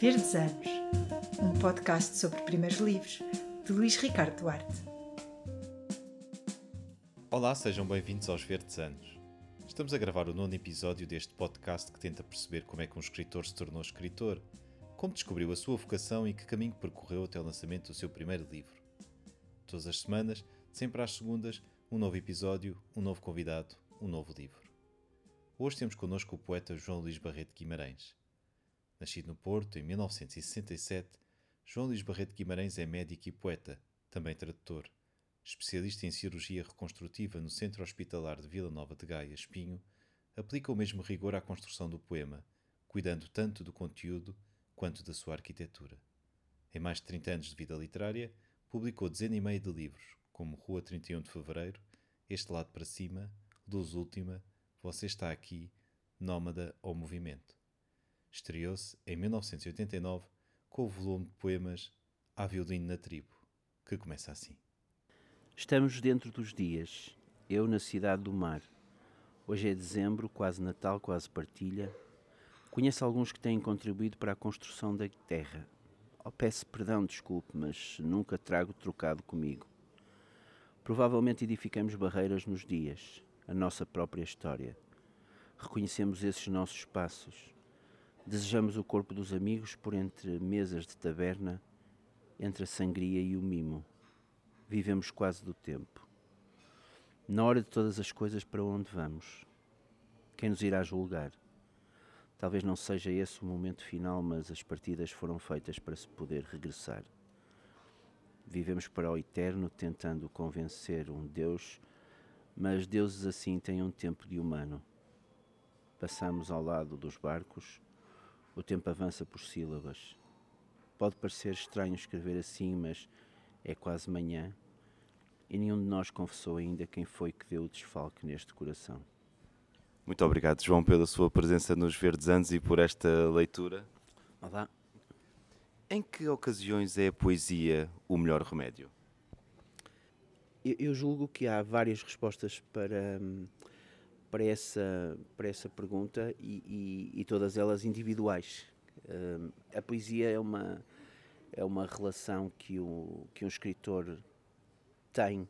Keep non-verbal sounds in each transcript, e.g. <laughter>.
Verdes Anos, um podcast sobre primeiros livros, de Luís Ricardo Duarte. Olá, sejam bem-vindos aos Verdes Anos. Estamos a gravar o nono episódio deste podcast que tenta perceber como é que um escritor se tornou escritor, como descobriu a sua vocação e que caminho percorreu até o lançamento do seu primeiro livro. Todas as semanas, sempre às segundas, um novo episódio, um novo convidado, um novo livro. Hoje temos connosco o poeta João Luís Barreto Guimarães. Nascido no Porto em 1967, João Luís Barreto Guimarães é médico e poeta, também tradutor. Especialista em cirurgia reconstrutiva no Centro Hospitalar de Vila Nova de Gaia, Espinho, aplica o mesmo rigor à construção do poema, cuidando tanto do conteúdo quanto da sua arquitetura. Em mais de 30 anos de vida literária, publicou dezena e meia de livros, como Rua 31 de Fevereiro, Este Lado para Cima, Luz Última, Você Está Aqui, Nómada ou Movimento. Estreou-se em 1989 com o volume de poemas Há Violino na Tribo, que começa assim. Estamos dentro dos dias, eu na cidade do mar. Hoje é dezembro, quase Natal, quase partilha. Conheço alguns que têm contribuído para a construção da terra. Oh, peço perdão, desculpe, mas nunca trago trocado comigo. Provavelmente edificamos barreiras nos dias, a nossa própria história. Reconhecemos esses nossos passos. Desejamos o corpo dos amigos por entre mesas de taberna, entre a sangria e o mimo. Vivemos quase do tempo. Na hora de todas as coisas, para onde vamos? Quem nos irá julgar? Talvez não seja esse o momento final, mas as partidas foram feitas para se poder regressar. Vivemos para o eterno, tentando convencer um Deus, mas deuses assim têm um tempo de humano. Passamos ao lado dos barcos, o tempo avança por sílabas. Pode parecer estranho escrever assim, mas é quase manhã e nenhum de nós confessou ainda quem foi que deu o desfalque neste coração. Muito obrigado, João, pela sua presença nos Verdes Anos e por esta leitura. Olá. Em que ocasiões é a poesia o melhor remédio? Eu julgo que há várias respostas para, para essa, para essa pergunta e, e, e todas elas individuais. Uh, a poesia é uma, é uma relação que, o, que um escritor tem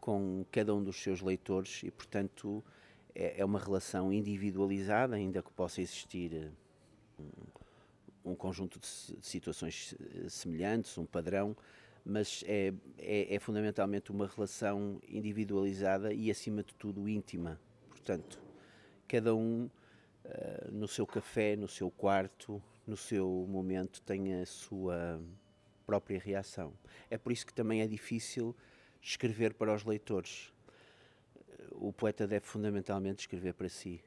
com cada um dos seus leitores e, portanto, é, é uma relação individualizada, ainda que possa existir um, um conjunto de situações semelhantes, um padrão, mas é, é, é, fundamentalmente uma relação individualizada e, acima de tudo, íntima. Portanto, cada um uh, no seu café, no seu quarto, no seu momento, tem a sua própria reação. É por isso que também é difícil escrever para os leitores. O poeta deve fundamentalmente escrever para si.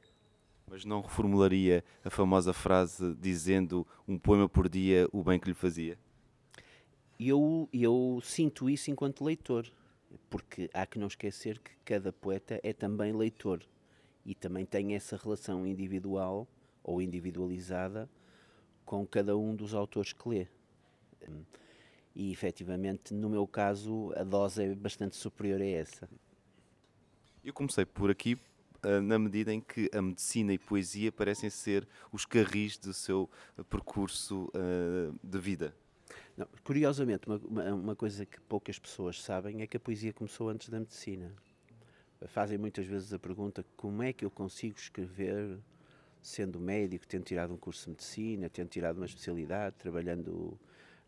Mas não reformularia a famosa frase dizendo um poema por dia o bem que lhe fazia? Eu, eu sinto isso enquanto leitor, porque há que não esquecer que cada poeta é também leitor e também tem essa relação individual ou individualizada com cada um dos autores que lê. E efetivamente, no meu caso, a dose é bastante superior a essa. Eu comecei por aqui eh, na medida em que a medicina e poesia parecem ser os carris do seu percurso uh, de vida. Não, curiosamente, uma, uma, coisa que poucas pessoas sabem é que a poesia começou antes da medicina. Fazem muitas vezes a pergunta como é que eu consigo escrever sendo médico, tendo tirado um curso de medicina, tendo tirado uma especialidade, trabalhando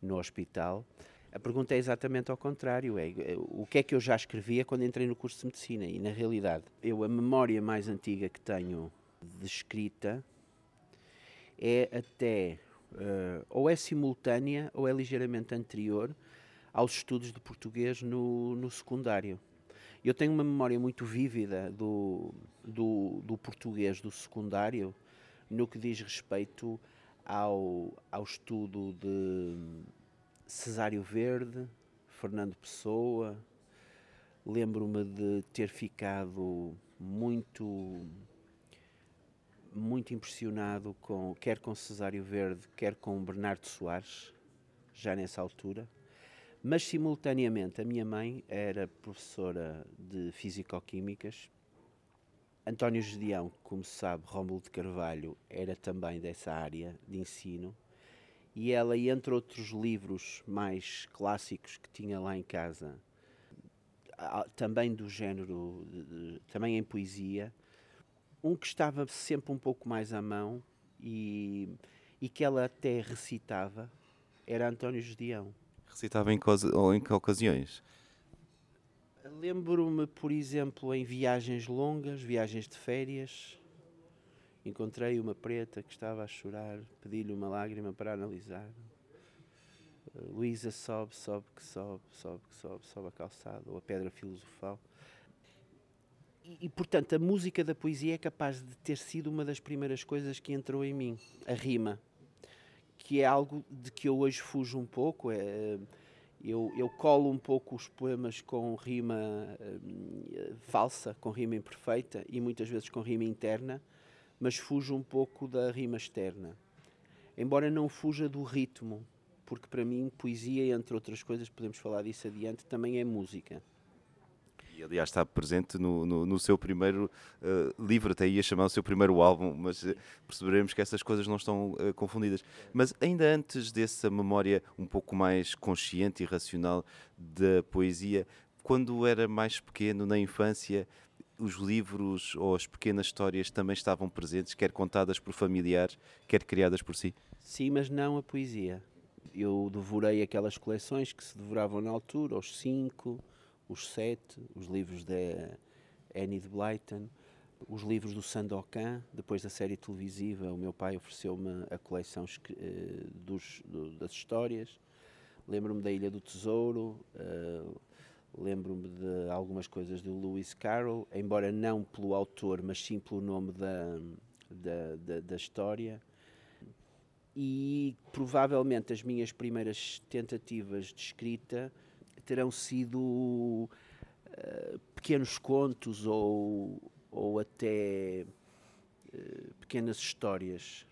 no hospital. A pergunta é exatamente ao contrário, é o que é que eu já escrevia quando entrei no curso de medicina e na realidade, eu a memória mais antiga que tenho de escrita é até uh, ou é simultânea ou é ligeiramente anterior aos estudos de português no, no secundário. Eu tenho uma memória muito vívida do, do, do português do secundário no que diz respeito ao, ao estudo de Cesário Verde, Fernando Pessoa. Lembro-me de ter ficado muito muito impressionado com quer com Cesário Verde, quer com Bernardo Soares, já nessa altura. Mas simultaneamente a minha mãe era professora de Físico-Químicas. António Gedeão, como se sabe, Rómulo de Carvalho era também dessa área de ensino E ela, entre outros livros mais clássicos que tinha lá em casa, também do género, também em poesia, um que estava sempre um pouco mais à mão e, e que ela até recitava era António Gedeão. Recitava em, ou em que ocasiões? Lembro-me, por exemplo, em viagens longas, viagens de férias, encontrei uma preta que estava a chorar, pedi-lhe uma lágrima para analisar. Uh, Luísa sobe, sobe, que sobe, sobe, que sobe, sobe a calçada, ou a pedra filosofal. E, e, portanto, a música da poesia é capaz de ter sido uma das primeiras coisas que entrou em mim, a rima, que é algo de que eu hoje fujo um pouco. É, eu, eu colo um pouco os poemas com rima uh, falsa, com rima imperfeita e muitas vezes com rima interna, mas fujo um pouco da rima externa. Embora não fuja do ritmo, porque para mim poesia, entre outras coisas, podemos falar disso adiante, também é música e aliás está presente no, no, no seu primeiro uh, livro, até ia chamar o seu primeiro álbum, mas uh, perceberemos que essas coisas não estão uh, confundidas. Mas ainda antes dessa memória um pouco mais consciente e racional da poesia, quando era mais pequeno, na infância, os livros ou as pequenas histórias também estavam presentes, quer contadas por familiares, quer criadas por si? Sim, mas não a poesia. Eu devorei aquelas coleções que se devoravam na altura, aos cinco, os Sete, os livros da Annie de Blyton, os livros do Sandokan, depois da série televisiva, o meu pai ofereceu-me a coleção uh, dos, do, das histórias. Lembro-me da Ilha do Tesouro, uh, lembro-me de algumas coisas do Lewis Carroll, embora não pelo autor, mas sim pelo nome da, da, da, da história. E provavelmente as minhas primeiras tentativas de escrita terão sido uh, pequenos contos ou, ou até uh, pequenas histórias.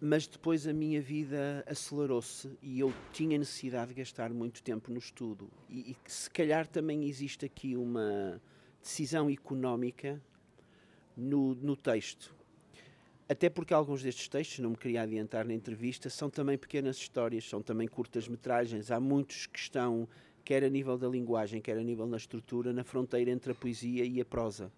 Mas depois a minha vida acelerou-se e eu tinha necessidade de gastar muito tempo no estudo. E, e se calhar também existe aqui uma decisão económica no, no texto. Até porque alguns destes textos, não me queria adiantar na entrevista, são também pequenas histórias, são também curtas-metragens. Há muitos que estão, quer a nível da linguagem, quer a nível da estrutura, na fronteira entre a poesia e a prosa.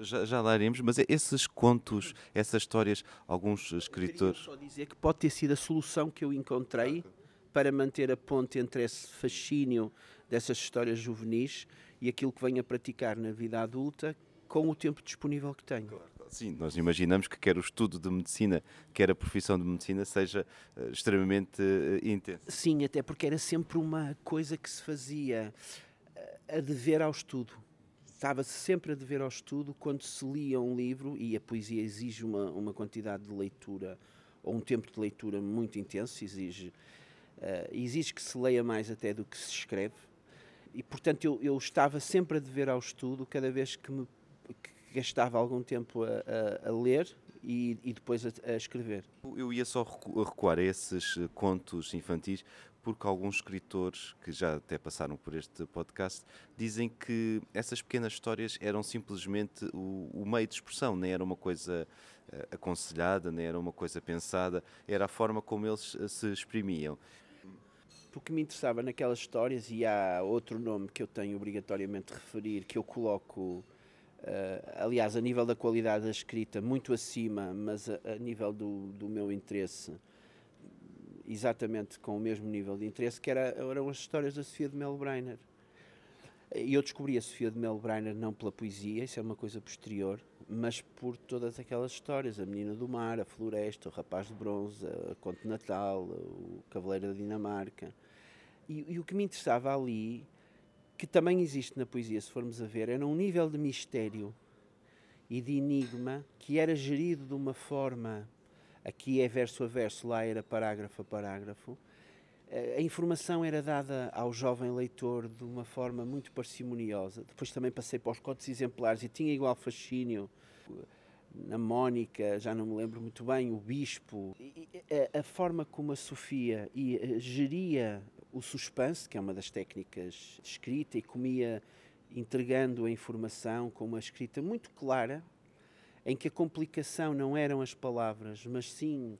Já, já lá iremos, mas esses contos, essas histórias, alguns escritores. Eu só dizer que pode ter sido a solução que eu encontrei para manter a ponte entre esse fascínio dessas histórias juvenis e aquilo que venho a praticar na vida adulta com o tempo disponível que tenho. Claro. Sim, nós imaginamos que quer o estudo de medicina, quer a profissão de medicina seja uh, extremamente uh, intensa. Sim, até porque era sempre uma coisa que se fazia uh, a dever ao estudo. Estava-se sempre a dever ao estudo quando se lia um livro, e a poesia exige uma, uma quantidade de leitura, ou um tempo de leitura muito intenso, exige, exige que se leia mais até do que se escreve. E, portanto, eu, eu estava sempre a dever ao estudo cada vez que me gastava algum tempo a, a, a ler e, e depois a, a, escrever. Eu ia só recuar a esses eh, contos infantis porque alguns escritores que já até passaram por este podcast dizem que essas pequenas histórias eram simplesmente o, o meio de expressão, nem era uma coisa uh, aconselhada, nem era uma coisa pensada, era a forma como eles uh, se exprimiam. Porque me interessava naquelas histórias, e há outro nome que eu tenho obrigatoriamente de referir, que eu coloco Uh, aliás, a nível da qualidade da escrita, muito acima, mas a, a nível do, do, meu interesse, exatamente com o mesmo nível de interesse, que era, eram as histórias da Sofia de Melbreiner. E eu descobri a Sofia de Melbreiner não pela poesia, isso é uma coisa posterior, mas por todas aquelas histórias: A Menina do Mar, A Floresta, O Rapaz de Bronze, A Conte Natal, O Cavaleiro da Dinamarca. E, e o que me interessava ali que também existe na poesia, se formos a ver, era um nível de mistério e de enigma que era gerido de uma forma, aqui é verso a verso, lá era parágrafo a parágrafo. Eh, a informação era dada ao jovem leitor de uma forma muito parcimoniosa. Depois também passei para os contos exemplares e tinha igual fascínio na Mónica, já não me lembro muito bem, o Bispo. A, a forma como a Sofia eh, geria o suspense, que é uma das técnicas de escrita, e comia entregando a informação com uma escrita muito clara, em que a complicação não eram as palavras, mas sim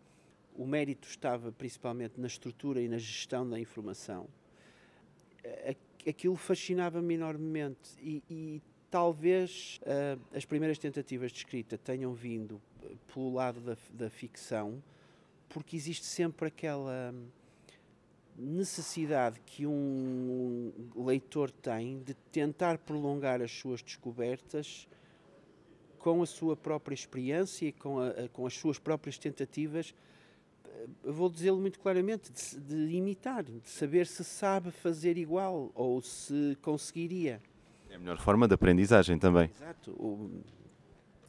o, mérito estava principalmente na estrutura e na gestão da informação, aquilo fascinava-me enormemente e, e talvez uh, as primeiras tentativas de escrita tenham vindo pelo lado da, da ficção, porque existe sempre aquela necessidade que um leitor tem de tentar prolongar as suas descobertas com a sua própria experiência e com, a, com as suas próprias tentativas, eh, vou dizê-lo muito claramente, de, de, imitar, de saber se sabe fazer igual ou se conseguiria. É a melhor forma de aprendizagem também. Exato.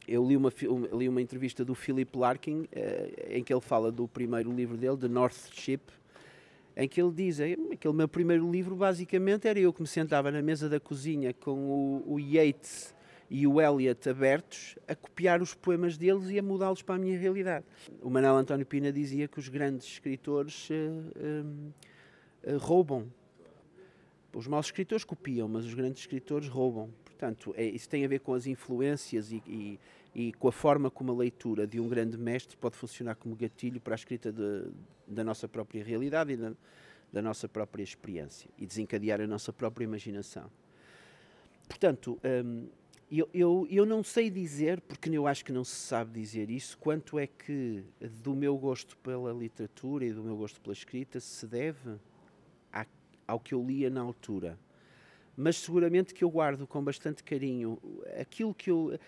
Eu li uma, li uma entrevista do Philip Larkin eh, em que ele fala do primeiro livro dele, The North Ship, em que ele diz, aquele meu primeiro livro basicamente era eu que me sentava na mesa da cozinha com o, o Yeats e o Eliot abertos a copiar os poemas deles e a mudá-los para a minha realidade. O Manuel António Pina dizia que os grandes escritores uh, uh, uh, roubam. Os maus escritores copiam, mas os grandes escritores roubam. Portanto, é, isso tem a ver com as influências e, e, e, com a forma como a leitura de um grande mestre pode funcionar como gatilho para a escrita de, da nossa própria realidade e da, da, nossa própria experiência e desencadear a nossa própria imaginação. Portanto, hum, eu, eu, eu não sei dizer, porque eu acho que não se sabe dizer isso, quanto é que do meu gosto pela literatura e do meu gosto pela escrita se deve ao que eu lia na altura mas seguramente que eu guardo com bastante carinho aquilo que eu,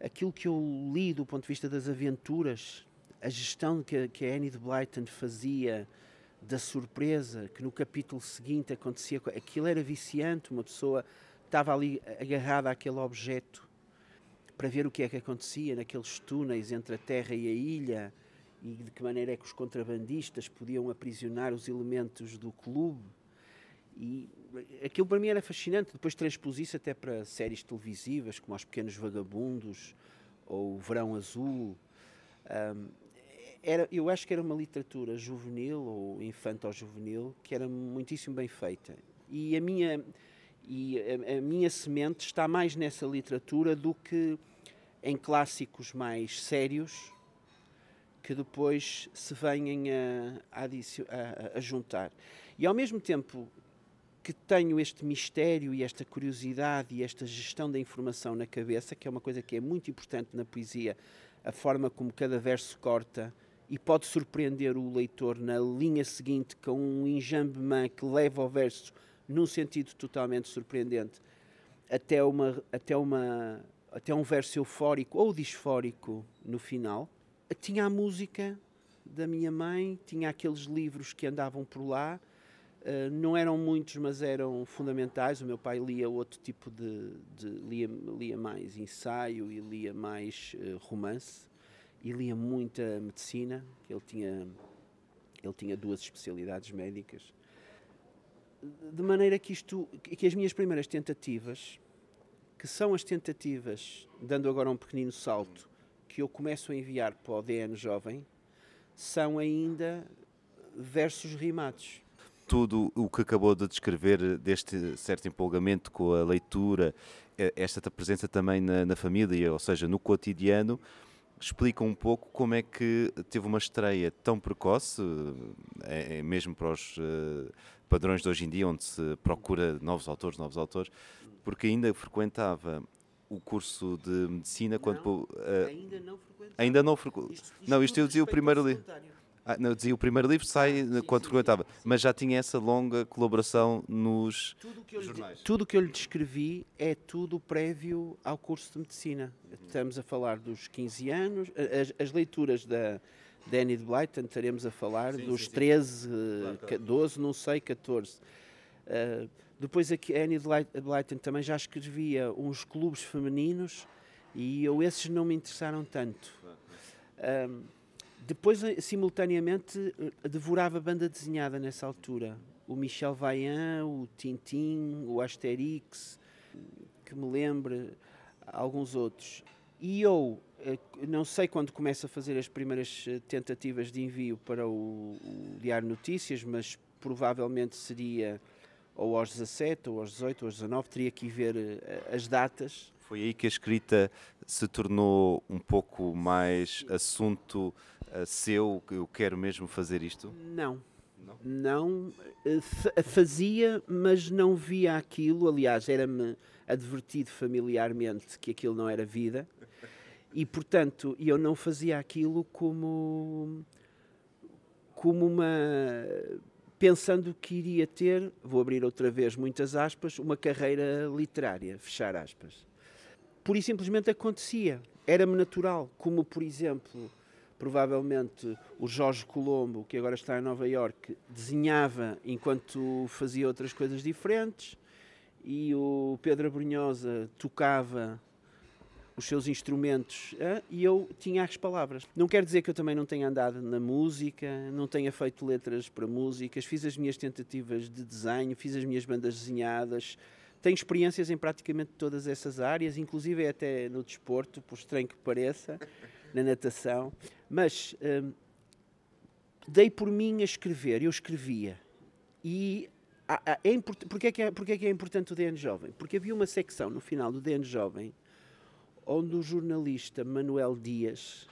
aquilo que eu li do ponto de vista das aventuras, a gestão que, que a Annie de Blyton fazia da surpresa, que no capítulo seguinte acontecia, aquilo era viciante, uma pessoa estava ali agarrada àquele objeto para ver o que é que acontecia naqueles túneis entre a terra e a ilha e de que maneira é que os contrabandistas podiam aprisionar os elementos do clube. E aquilo para mim era fascinante. Depois transpus isso até para séries televisivas, como Os Pequenos Vagabundos ou Verão Azul. Um, era, eu acho que era uma literatura juvenil ou infanto-juvenil que era muitíssimo bem feita. E a minha, e a, a minha semente está mais nessa literatura do que em clássicos mais sérios que depois se venham a, a, a, a juntar. E ao mesmo tempo que tenho este mistério e esta curiosidade e esta gestão da informação na cabeça, que é uma coisa que é muito importante na poesia, a forma como cada verso corta e pode surpreender o leitor na linha seguinte com um enjambement que leva o verso num sentido totalmente surpreendente até uma até uma até um verso eufórico ou disfórico no final. Tinha a música da minha mãe, tinha aqueles livros que andavam por lá, Uh, não eram muitos, mas eram fundamentais. O meu pai lia outro tipo de. de lia, lia mais ensaio e lia mais uh, romance e lia muita medicina. Ele tinha, ele tinha duas especialidades médicas. De maneira que isto. que as minhas primeiras tentativas, que são as tentativas, dando agora um pequenino salto, que eu começo a enviar para o DN Jovem, são ainda versos rimados tudo o que acabou de descrever deste certo empolgamento com a leitura, eh, esta presença também na, na família, ou seja, no cotidiano, explica um pouco como é que teve uma estreia tão precoce, é, é mesmo para os uh, padrões de hoje em dia, onde se procura novos autores, novos autores, porque ainda frequentava o curso de medicina não, quando uh, ainda não frequentava. Ainda não frequentava. Não, isto eu dizia o primeiro livro. Ah, não, dizia o primeiro livro sai ah, sim, quando sim, frequentava, sim, mas já tinha essa longa colaboração nos tudo que jornais. tudo o que eu lhe descrevi é tudo prévio ao curso de medicina. Estamos a falar dos 15 anos, as, as leituras da Danny de Blyton, estaremos a falar dos 13, claro, 12, não sei, 14. Uh, depois aqui, a Annie de Blyton também já escrevia uns clubes femininos e eu esses não me interessaram tanto. Depois, eh, simultaneamente, eh, devorava banda desenhada nessa altura. O Michel Vaillant, o Tintin, o Asterix, que me lembre, alguns outros. E eu, eh, não sei quando começo a fazer as primeiras tentativas de envio para o, o Diário Notícias, mas provavelmente seria ou aos 17, ou aos 18, ou aos 19, teria que ver as datas. Foi aí que a escrita se tornou um pouco mais assunto uh, seu, que eu quero mesmo fazer isto? Não. Não, não uh, fazia, mas não via aquilo. Aliás, era-me advertido familiarmente que aquilo não era vida. E, portanto, eu não fazia aquilo como, como uma. pensando que iria ter, vou abrir outra vez muitas aspas, uma carreira literária, fechar aspas. Por e simplesmente acontecia, era-me natural, como, por exemplo, provavelmente o Jorge Colombo, que agora está em Nova York, desenhava enquanto fazia outras coisas diferentes, e o Pedro Abrunhosa tocava os seus instrumentos e eu tinha as palavras. Não quer dizer que eu também não tenha andado na música, não tenha feito letras para músicas, fiz as minhas tentativas de desenho, fiz as minhas bandas desenhadas, tenho experiências em praticamente todas essas áreas, inclusive até no desporto, por estranho que pareça, <laughs> na natação, mas hum, dei por mim a escrever, eu escrevia. E é import... Porquê, é que é, é que é importante o DN Jovem? Porque havia uma secção no final do DN Jovem onde o jornalista Manuel Dias,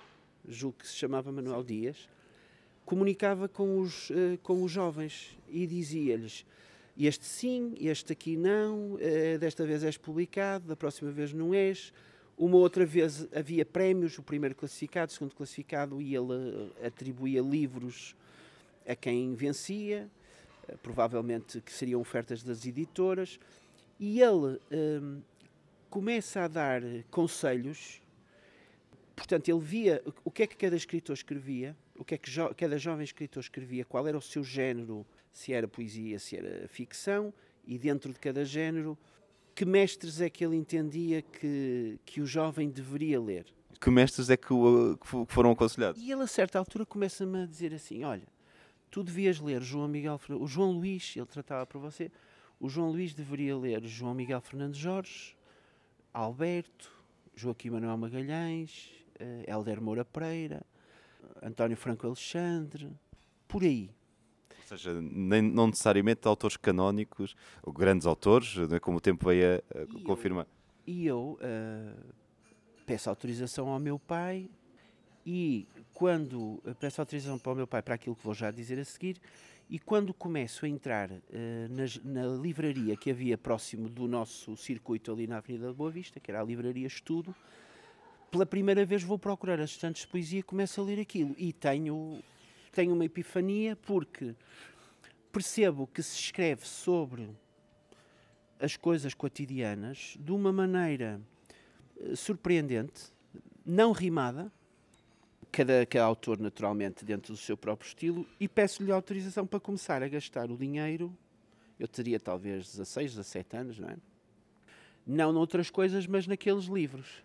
julgo que se chamava Manuel Dias, comunicava com os, uh, com os jovens e dizia-lhes este sim, este aqui não, uh, desta vez és publicado, da próxima vez não és. Uma outra vez havia prémios, o primeiro classificado, o segundo classificado, e ele uh, atribuía livros a quem vencia, provavelmente que seriam ofertas das editoras, e ele começa a dar conselhos. Portanto, ele via o que é que cada escritor escrevia, o que é que jo cada jovem escritor escrevia, qual era o seu género, se era poesia, se era ficção, e dentro de cada género, que mestres é que ele entendia que, que o jovem deveria ler. Que mestres é que, o, que foram aconselhados? E ele, a certa altura, começa-me a dizer assim: Olha, tu devias ler João Miguel o João Luís, ele tratava para você, o João Luís deveria ler João Miguel Fernandes Jorge, Alberto, Joaquim Manuel Magalhães, uh, Helder Moura Pereira, António Franco Alexandre, por aí. Ou seja, nem, não necessariamente autores canónicos, ou grandes autores, né, como o tempo veio a, a confirmar. e eu uh, peço autorização ao meu pai e quando peço autorização para o meu pai para aquilo que vou já dizer a seguir, e quando começo a entrar uh, na, na, livraria que havia próximo do nosso circuito ali na Avenida da Boa Vista, que era a Livraria Estudo, pela primeira vez vou procurar as estantes de poesia e começo a ler aquilo. E tenho, tenho uma epifania porque percebo que se escreve sobre as coisas cotidianas de uma maneira uh, surpreendente, não rimada, cada, cada autor, naturalmente, dentro do seu próprio estilo, e peço-lhe autorização para começar a gastar o dinheiro. Eu teria talvez 16, 17 anos, não é? Não noutras coisas, mas naqueles livros.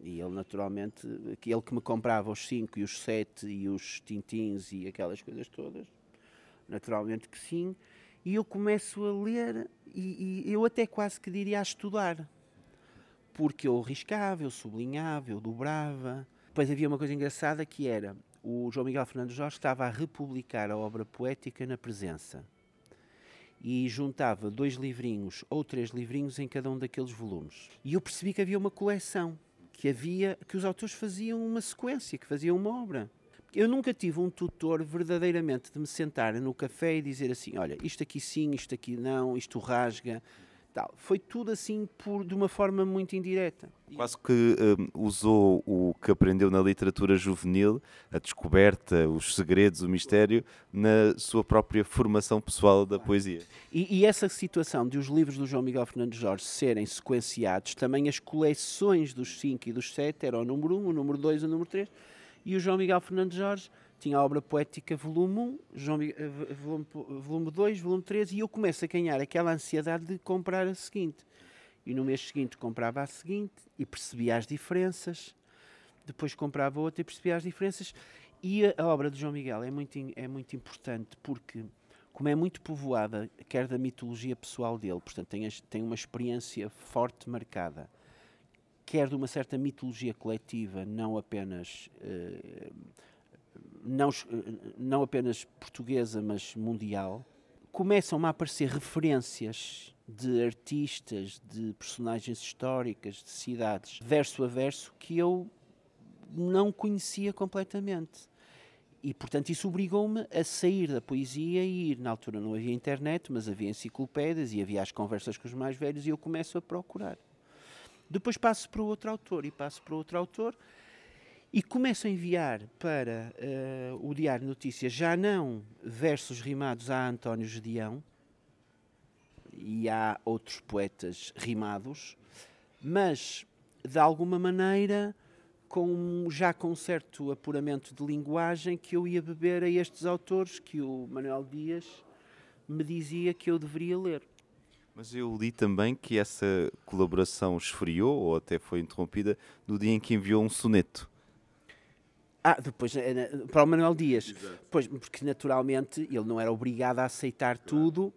E ele, naturalmente, ele que me comprava os 5 e os 7 e os tintins e aquelas coisas todas, naturalmente que sim. E eu começo a ler, e, e eu até quase que diria a estudar, porque eu riscava, eu sublinhava, eu dobrava depois havia uma coisa engraçada que era o João Miguel Fernandes Jorge estava a republicar a obra poética na presença e juntava dois livrinhos ou três livrinhos em cada um daqueles volumes. E eu percebi que havia uma coleção, que havia que os autores faziam uma sequência, que faziam uma obra. Eu nunca tive um tutor verdadeiramente de me sentar no café e dizer assim: olha, isto aqui sim, isto aqui não, isto rasga, tal. Foi tudo assim por, de uma forma muito indireta. Quase que um, usou o que aprendeu na literatura juvenil, a descoberta, os segredos, o mistério, na sua própria formação pessoal da poesia. E, e essa situação de os livros do João Miguel Fernandes Jorge serem sequenciados, também as coleções dos 5 e dos 7 eram o número 1, um, o número 2 e o número 3, e o João Miguel Fernandes Jorge tinha a obra poética volume 1, João, eh, volume, volume 2, volume 3, e eu começo a ganhar aquela ansiedade de comprar a seguinte. E no mês seguinte comprava a seguinte e percebia as diferenças, depois comprava outra e percebia as diferenças. E a, a obra de João Miguel é muito, é muito importante porque, como é muito povoada, quer da mitologia pessoal dele, portanto tem, tem uma experiência forte marcada, quer de uma certa mitologia coletiva, não apenas. Uh, não, não apenas portuguesa, mas mundial, começam a aparecer referências de artistas, de personagens históricas, de cidades, verso a verso, que eu não conhecia completamente. E, portanto, isso obrigou-me a sair da poesia e ir. Na altura não havia internet, mas havia enciclopédias e havia as conversas com os mais velhos e eu começo a procurar. Depois passo para outro autor e passo para outro autor e começo a enviar para uh, o Diário Notícias já não versos rimados a António Gedeão e há outros poetas rimados, mas de alguma maneira com, já com um certo apuramento de linguagem que eu ia beber a estes autores que o Manuel Dias me dizia que eu deveria ler. Mas eu li também que essa colaboração esfriou ou até foi interrompida no dia em que enviou um soneto. Ah, depois eh, para o Manuel Dias. Exato. Pois, porque naturalmente ele não era obrigado a aceitar claro. tudo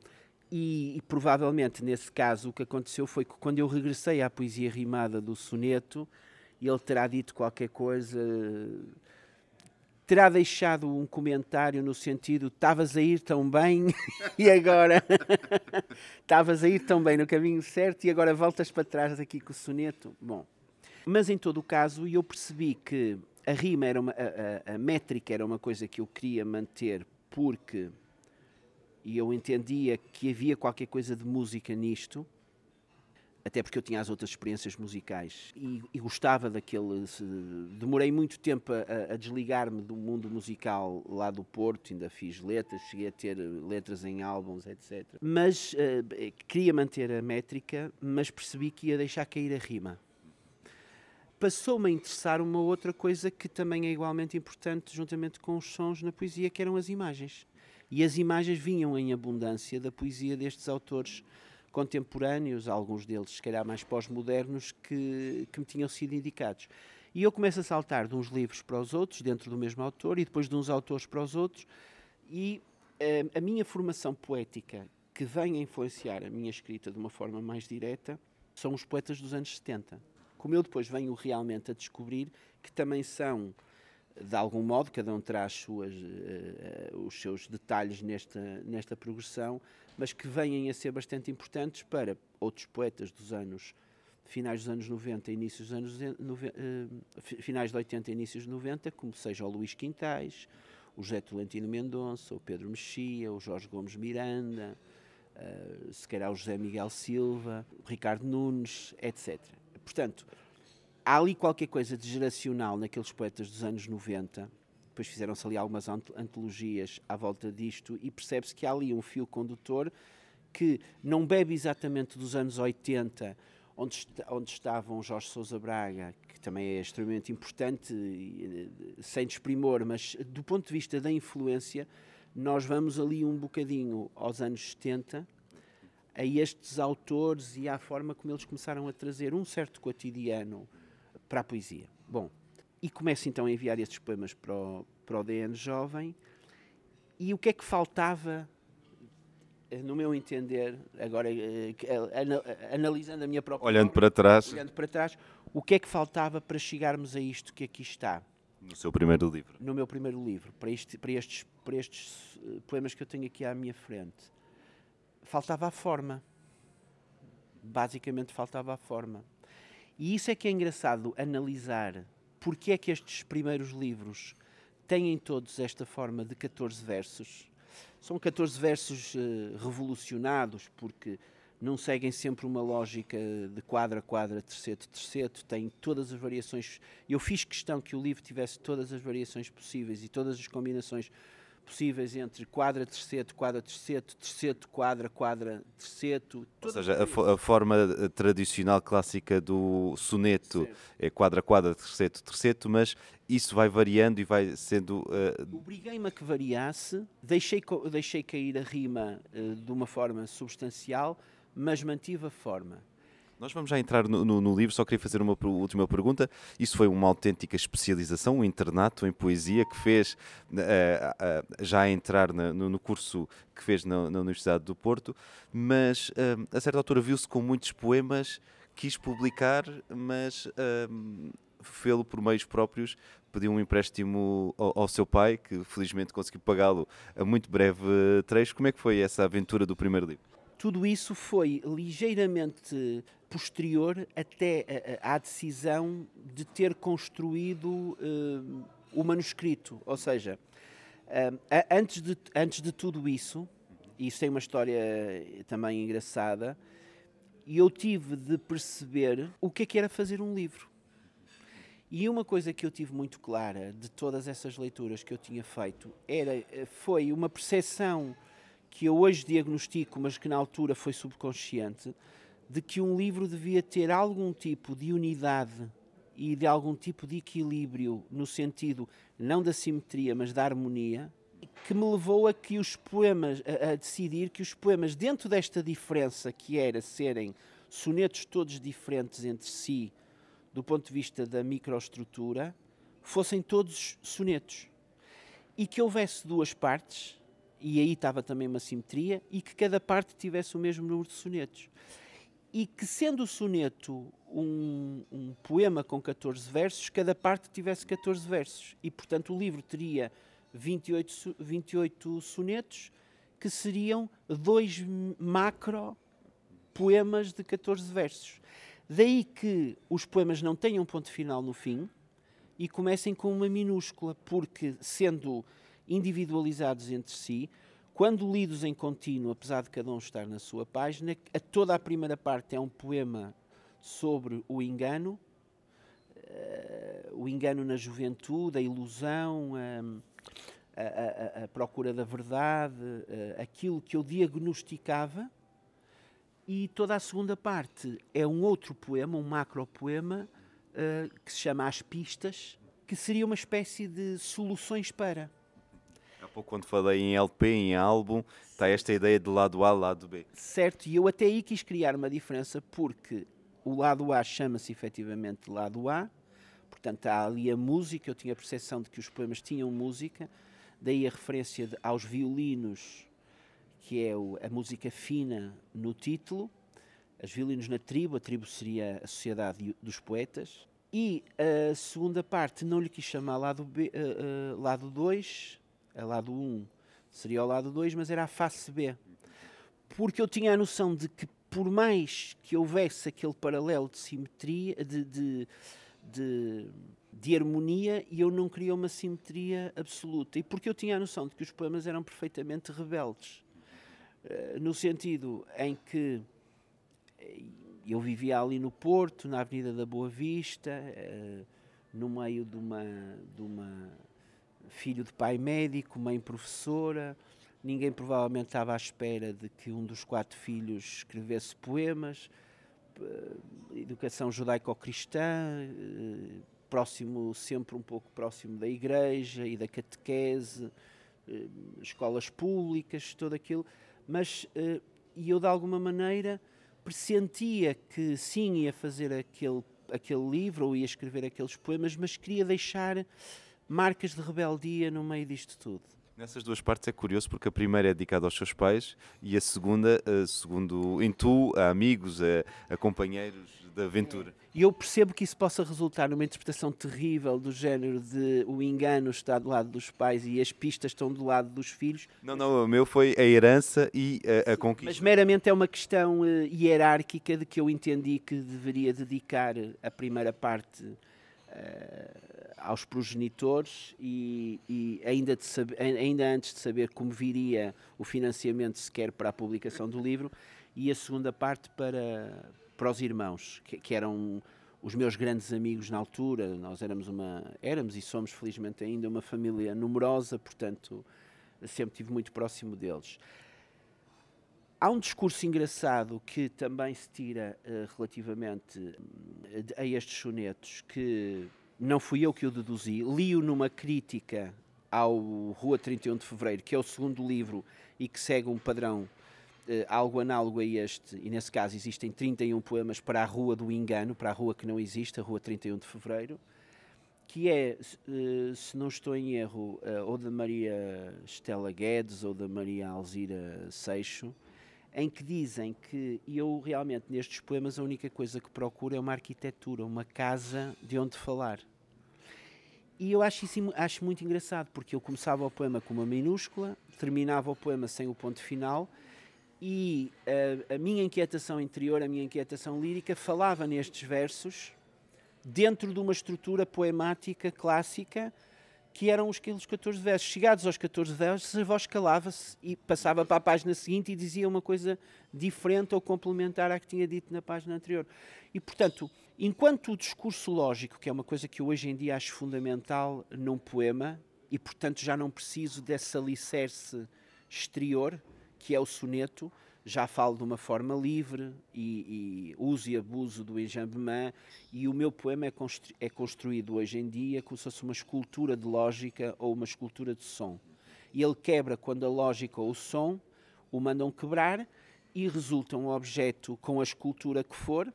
e, e, provavelmente nesse caso o que aconteceu foi que quando eu regressei à poesia rimada do soneto, ele terá dito qualquer coisa, terá deixado um comentário no sentido: estavas a ir tão bem <laughs> e agora <laughs> estavas a ir tão bem no caminho certo e agora voltas para trás aqui com o soneto. Bom, mas em todo o caso, eu percebi que a rima era uma, a, a, a métrica era uma coisa que eu queria manter porque e eu entendia que havia qualquer coisa de música nisto até porque eu tinha as outras experiências musicais e, e gostava daquele. Se, demorei muito tempo a, a desligar-me do mundo musical lá do Porto, ainda fiz letras, cheguei a ter letras em álbuns, etc. Mas uh, queria manter a métrica, mas percebi que ia deixar cair a rima. Passou-me a interessar uma outra coisa que também é igualmente importante, juntamente com os sons na poesia, que eram as imagens. E as imagens vinham em abundância da poesia destes autores contemporâneos, alguns deles se calhar mais pós-modernos, que, que me tinham sido indicados. E eu começo a saltar de uns livros para os outros, dentro do mesmo autor, e depois de uns autores para os outros, e eh, a minha formação poética, que vem a influenciar a minha escrita de uma forma mais direta, são os poetas dos anos 70. Como eu depois venho realmente a descobrir que também são de algum modo, cada um traz suas, uh, os seus detalhes nesta, nesta progressão, mas que vêm a ser bastante importantes para outros poetas dos anos finais dos anos 90 inícios dos anos uh, finais de 80 inícios de 90 como seja o Luís Quintais o José Tolentino Mendonça o Pedro Mexia o Jorge Gomes Miranda se calhar o José Miguel Silva o Ricardo Nunes etc portanto há ali qualquer coisa de geracional naqueles poetas dos anos 90 depois fizeram-se ali algumas antologias à volta disto e percebe-se que há ali um fio condutor que não bebe exatamente dos anos 80, onde, onde estavam Jorge Sousa Braga, que também é extremamente importante, eh, sem desprimor, mas do ponto de vista da influência, nós vamos ali um bocadinho aos anos 70, a estes autores e à forma como eles começaram a trazer um certo cotidiano para a poesia. Bom, e começo então a enviar estes poemas para o, para o DN Jovem. E o que é que faltava, eh, no meu entender, agora eh, analisando a minha própria. Olhando obra, para trás. Olhando para trás, o que é que faltava para chegarmos a isto que aqui está? No seu primeiro livro. No meu primeiro livro, para, este, para, estes, para estes eh, poemas que eu tenho aqui à minha frente. Faltava a forma. Basicamente faltava a forma. E isso é que é engraçado analisar porque é que estes primeiros livros têm todos esta forma de 14 versos. São 14 versos uh, revolucionados, porque não seguem sempre uma lógica de quadra, quadra, terceto, terceto, têm todas as variações. Eu fiz questão que o livro tivesse todas as variações possíveis e todas as combinações possíveis entre quadra, terceto, quadra, terceto, terceto, quadra, quadra, terceto. Ou seja, a, a, forma eh, tradicional clássica do soneto certo. é quadra, quadra, terceto, terceto, mas isso vai variando e vai sendo. Uh... Obriguei-me a que variasse, deixei, deixei cair a rima uh, de uma forma substancial, mas mantive a forma. Nós vamos já entrar no, no, no, livro, só queria fazer uma última pergunta. Isso foi uma autêntica especialização, um internato em poesia que fez, uh, uh, já entrar na, no, no, curso que fez na, na Universidade do Porto, mas uh, a certa altura viu-se com muitos poemas, quis publicar, mas fê-lo por meios próprios, pediu um empréstimo ao, ao seu pai, que felizmente conseguiu pagá-lo a muito breve trecho. Como é que foi essa aventura do primeiro livro? Tudo isso foi ligeiramente posterior até à decisão de ter construído uh, o manuscrito. Ou seja, uh, antes, de, antes de tudo isso, e isso tem uma história também engraçada, eu tive de perceber o que é que era fazer um livro. E uma coisa que eu tive muito clara de todas essas leituras que eu tinha feito era, eh, foi uma percepção que eu hoje diagnostico, mas que na altura foi subconsciente, de que um livro devia ter algum tipo de unidade e de algum tipo de equilíbrio, no sentido não da simetria, mas da harmonia, que me levou a que os poemas, a, a decidir que os poemas, dentro desta diferença que era serem sonetos todos diferentes entre si, do ponto de vista da microestrutura, fossem todos sonetos. E que houvesse duas partes, e aí estava também uma simetria, e que cada parte tivesse o mesmo número de sonetos. E que, sendo o soneto um, um poema com 14 versos, cada parte tivesse 14 versos. E, portanto, o livro teria 28, 28 sonetos, que seriam dois macro poemas de 14 versos. Daí que os poemas não tenham ponto final no fim e comecem com uma minúscula, porque sendo individualizados entre si, quando lidos em contínuo, apesar de cada um estar na sua página, a toda a primeira parte é um poema sobre o engano, uh, o engano na juventude, a ilusão, uh, a, a, a, procura da verdade, uh, aquilo que eu diagnosticava. E toda a segunda parte é um outro poema, um macro poema, que se chama As Pistas, que seria uma espécie de soluções para pouco, quando falei em LP, em álbum, está esta ideia de lado A, lado B. Certo, e eu até aí quis criar uma diferença porque o lado A chama-se efetivamente lado A, portanto há ali a música, eu tinha a percepção de que os poemas tinham música, daí a referência de, aos violinos, que é o, a música fina no título, as violinos na tribo, a tribo seria a Sociedade dos Poetas, e a segunda parte não lhe quis chamar lado 2, uh, uh, lado dois, a lado 1 seria o lado 2, mas era a face B. Porque eu tinha a noção de que, por mais que houvesse aquele paralelo de simetria, de, de, de, de harmonia, eu não queria uma simetria absoluta. E porque eu tinha a noção de que os poemas eram perfeitamente rebeldes. Uh, no sentido em que eh, eu vivia ali no Porto, na Avenida da Boa Vista, uh, no meio de uma, de uma filho de pai médico, mãe professora. Ninguém provavelmente estava à espera de que um dos quatro filhos escrevesse poemas. Eh, educação judaico-cristã, eh, próximo, sempre um pouco próximo da igreja e da catequese, eh, escolas públicas, tudo aquilo. Mas, e eu de alguma maneira pressentia que sim ia fazer aquele, aquele livro ou ia escrever aqueles poemas, mas queria deixar marcas de rebeldia no meio disto tudo. Nessas duas partes é curioso porque a primeira é dedicada aos seus pais e a segunda, eh, segundo em tu, a amigos, a, a companheiros da aventura. E eu percebo que isso possa resultar numa interpretação terrível do género de o engano está do lado dos pais e as pistas estão do lado dos filhos. Não, não, o meu foi a herança e a, a conquista. Mas meramente é uma questão uh, hierárquica de que eu entendi que deveria dedicar a primeira parte. Uh, aos progenitores e, e ainda, saber, ainda, antes de saber como viria o financiamento sequer para a publicação do livro, e a segunda parte para, para os irmãos, que, que eram os meus grandes amigos na altura. Nós éramos uma, éramos e somos felizmente ainda uma família numerosa, portanto sempre estive muito próximo deles. Há um discurso engraçado que também se tira uh, relativamente uh, a estes sonetos, que não fui eu que o deduzi, li-o numa crítica ao Rua 31 de Fevereiro, que é o segundo livro e que segue um padrão eh, algo análogo a este, e nesse caso existem 31 poemas para a Rua do Engano, para a rua que não existe, a Rua 31 de Fevereiro, que é, eh, se não estou em erro, eh, ou da Maria Estela Guedes ou da Maria Alzira Seixo, em que dizem que eu realmente nestes poemas a única coisa que procuro é uma arquitetura, uma casa de onde falar. E eu acho isso acho muito engraçado, porque eu começava o poema com uma minúscula, terminava o poema sem o ponto final, e a, a minha inquietação interior, a minha inquietação lírica, falava nestes versos dentro de uma estrutura poemática clássica que eram os 14 versos. Chegados aos 14 versos, a voz calava-se e passava para a página seguinte e dizia uma coisa diferente ou complementar à que tinha dito na página anterior. E, portanto, enquanto o discurso lógico, que é uma coisa que eu hoje em dia acho fundamental num poema, e, portanto, já não preciso desse alicerce exterior, que é o soneto, já falo de uma forma livre e, e uso e abuso do enjambement e o meu poema é, constru, é construído hoje em dia como se fosse uma escultura de lógica ou uma escultura de som. E ele quebra quando a lógica ou o som o mandam quebrar e resulta um objeto com a escultura que for,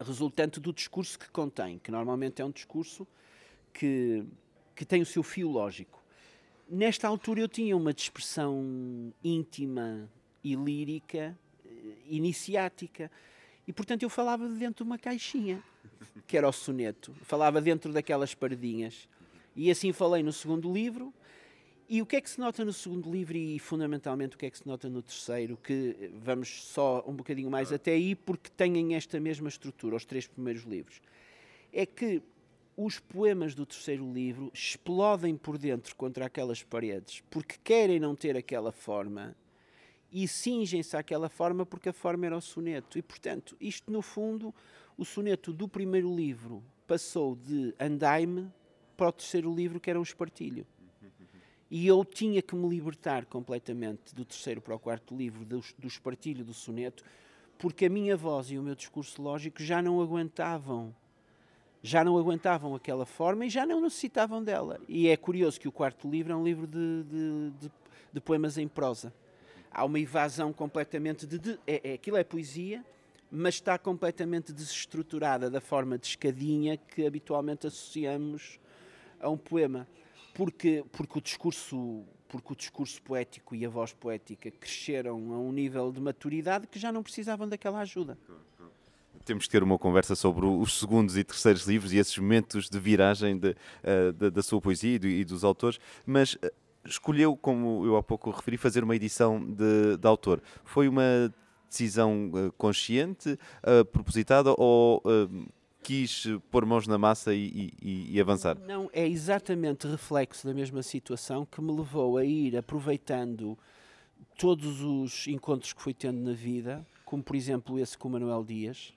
resultante do discurso que contém, que normalmente é um discurso que, que tem o seu fio lógico. Nesta altura eu tinha uma dispersão íntima e lírica eh, iniciática. E, portanto, eu falava dentro de uma caixinha, que era o soneto. Falava dentro daquelas paredinhas. E assim falei no segundo livro. E o que é que se nota no segundo livro e, fundamentalmente, o que é que se nota no terceiro? Que eh, vamos só um bocadinho mais até aí, porque têm esta mesma estrutura, os três primeiros livros. É que os poemas do terceiro livro explodem por dentro contra aquelas paredes, porque querem não ter aquela forma e cingem-se àquela forma porque a forma era o soneto. E, portanto, isto no fundo, o soneto do primeiro livro passou de Andaime para o terceiro livro, que era um espartilho. E eu tinha que me libertar completamente do terceiro para o quarto livro, do, do espartilho do soneto, porque a minha voz e o meu discurso lógico já não aguentavam já não aguentavam aquela forma e já não necessitavam dela. E é curioso que o quarto livro é um livro de, de, de, de poemas em prosa há uma evasão completamente de. de é, é, aquilo é poesia, mas está completamente desestruturada da forma de escadinha que habitualmente associamos a um poema. Porque, porque, o discurso, porque o discurso poético e a voz poética cresceram a um nível de maturidade que já não precisavam daquela ajuda temos que ter uma conversa sobre os segundos e terceiros livros e esses momentos de viragem de, uh, de, da sua poesia e, do, e, dos autores, mas uh, escolheu, como eu há pouco referi, fazer uma edição de, de autor. Foi uma decisão uh, consciente, uh, propositada ou uh, quis pôr mãos na massa e, e, e, avançar? Não, é exatamente reflexo da mesma situação que me levou a ir aproveitando todos os encontros que fui tendo na vida, como por exemplo esse com o Manuel Dias.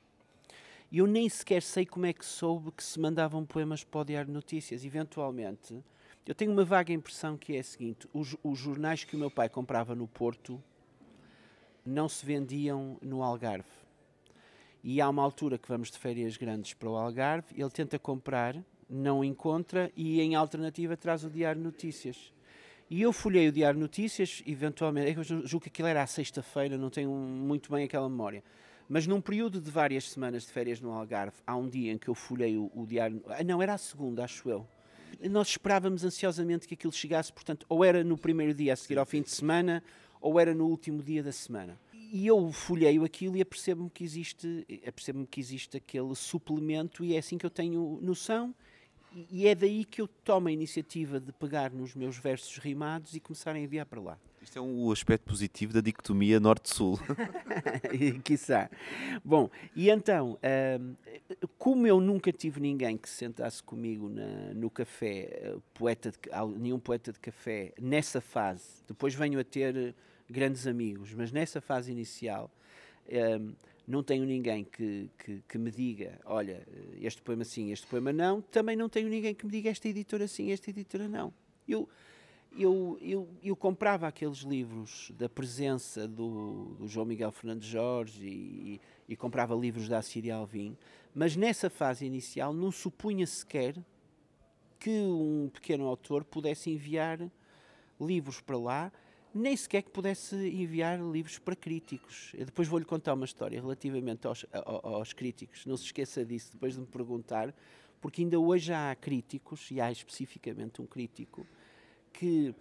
E eu nem sequer sei como é que soube que se mandavam poemas para o Diário de Notícias. Eventualmente, eu tenho uma vaga impressão que é a seguinte: os, os jornais que o meu pai comprava no Porto não se vendiam no Algarve. E há uma altura que vamos de férias grandes para o Algarve, ele tenta comprar, não encontra e, em alternativa, traz o Diário Notícias. E eu folhei o Diário Notícias, eventualmente, eu julgo que aquilo era à sexta-feira, não tenho muito bem aquela memória. Mas num período de várias semanas de férias no Algarve, há um dia em que eu folhei o, o Diário. Ah, não, era a segunda, acho eu nós esperávamos ansiosamente que aquilo chegasse, portanto, ou era no primeiro dia a seguir ao fim de semana, ou era no último dia da semana. E eu folheio aquilo e apercebo-me que existe, apercebo-me que existe aquele suplemento e é assim que eu tenho noção e é daí que eu tomo a iniciativa de pegar nos meus versos rimados e começar a enviar para lá. Isto é um aspecto positivo da dicotomia norte-sul. <laughs> Quiçá. Bom, e então, como eu nunca tive ninguém que se sentasse comigo na, no café, poeta de, nenhum poeta de café, nessa fase, depois venho a ter grandes amigos, mas nessa fase inicial, não tenho ninguém que, que, que, me diga, olha, este poema sim, este poema não, também não tenho ninguém que me diga esta editora sim, esta editora não. Eu eu, eu, eu comprava aqueles livros da presença do, do João Miguel Fernandes Jorge e, e, comprava livros da Assíria Alvim, mas nessa fase inicial não supunha sequer que um pequeno autor pudesse enviar livros para lá, nem sequer que pudesse enviar livros para críticos. Eu depois vou-lhe contar uma história relativamente aos, aos críticos, não se esqueça disso depois de me perguntar, porque ainda hoje há críticos, e há especificamente um crítico, que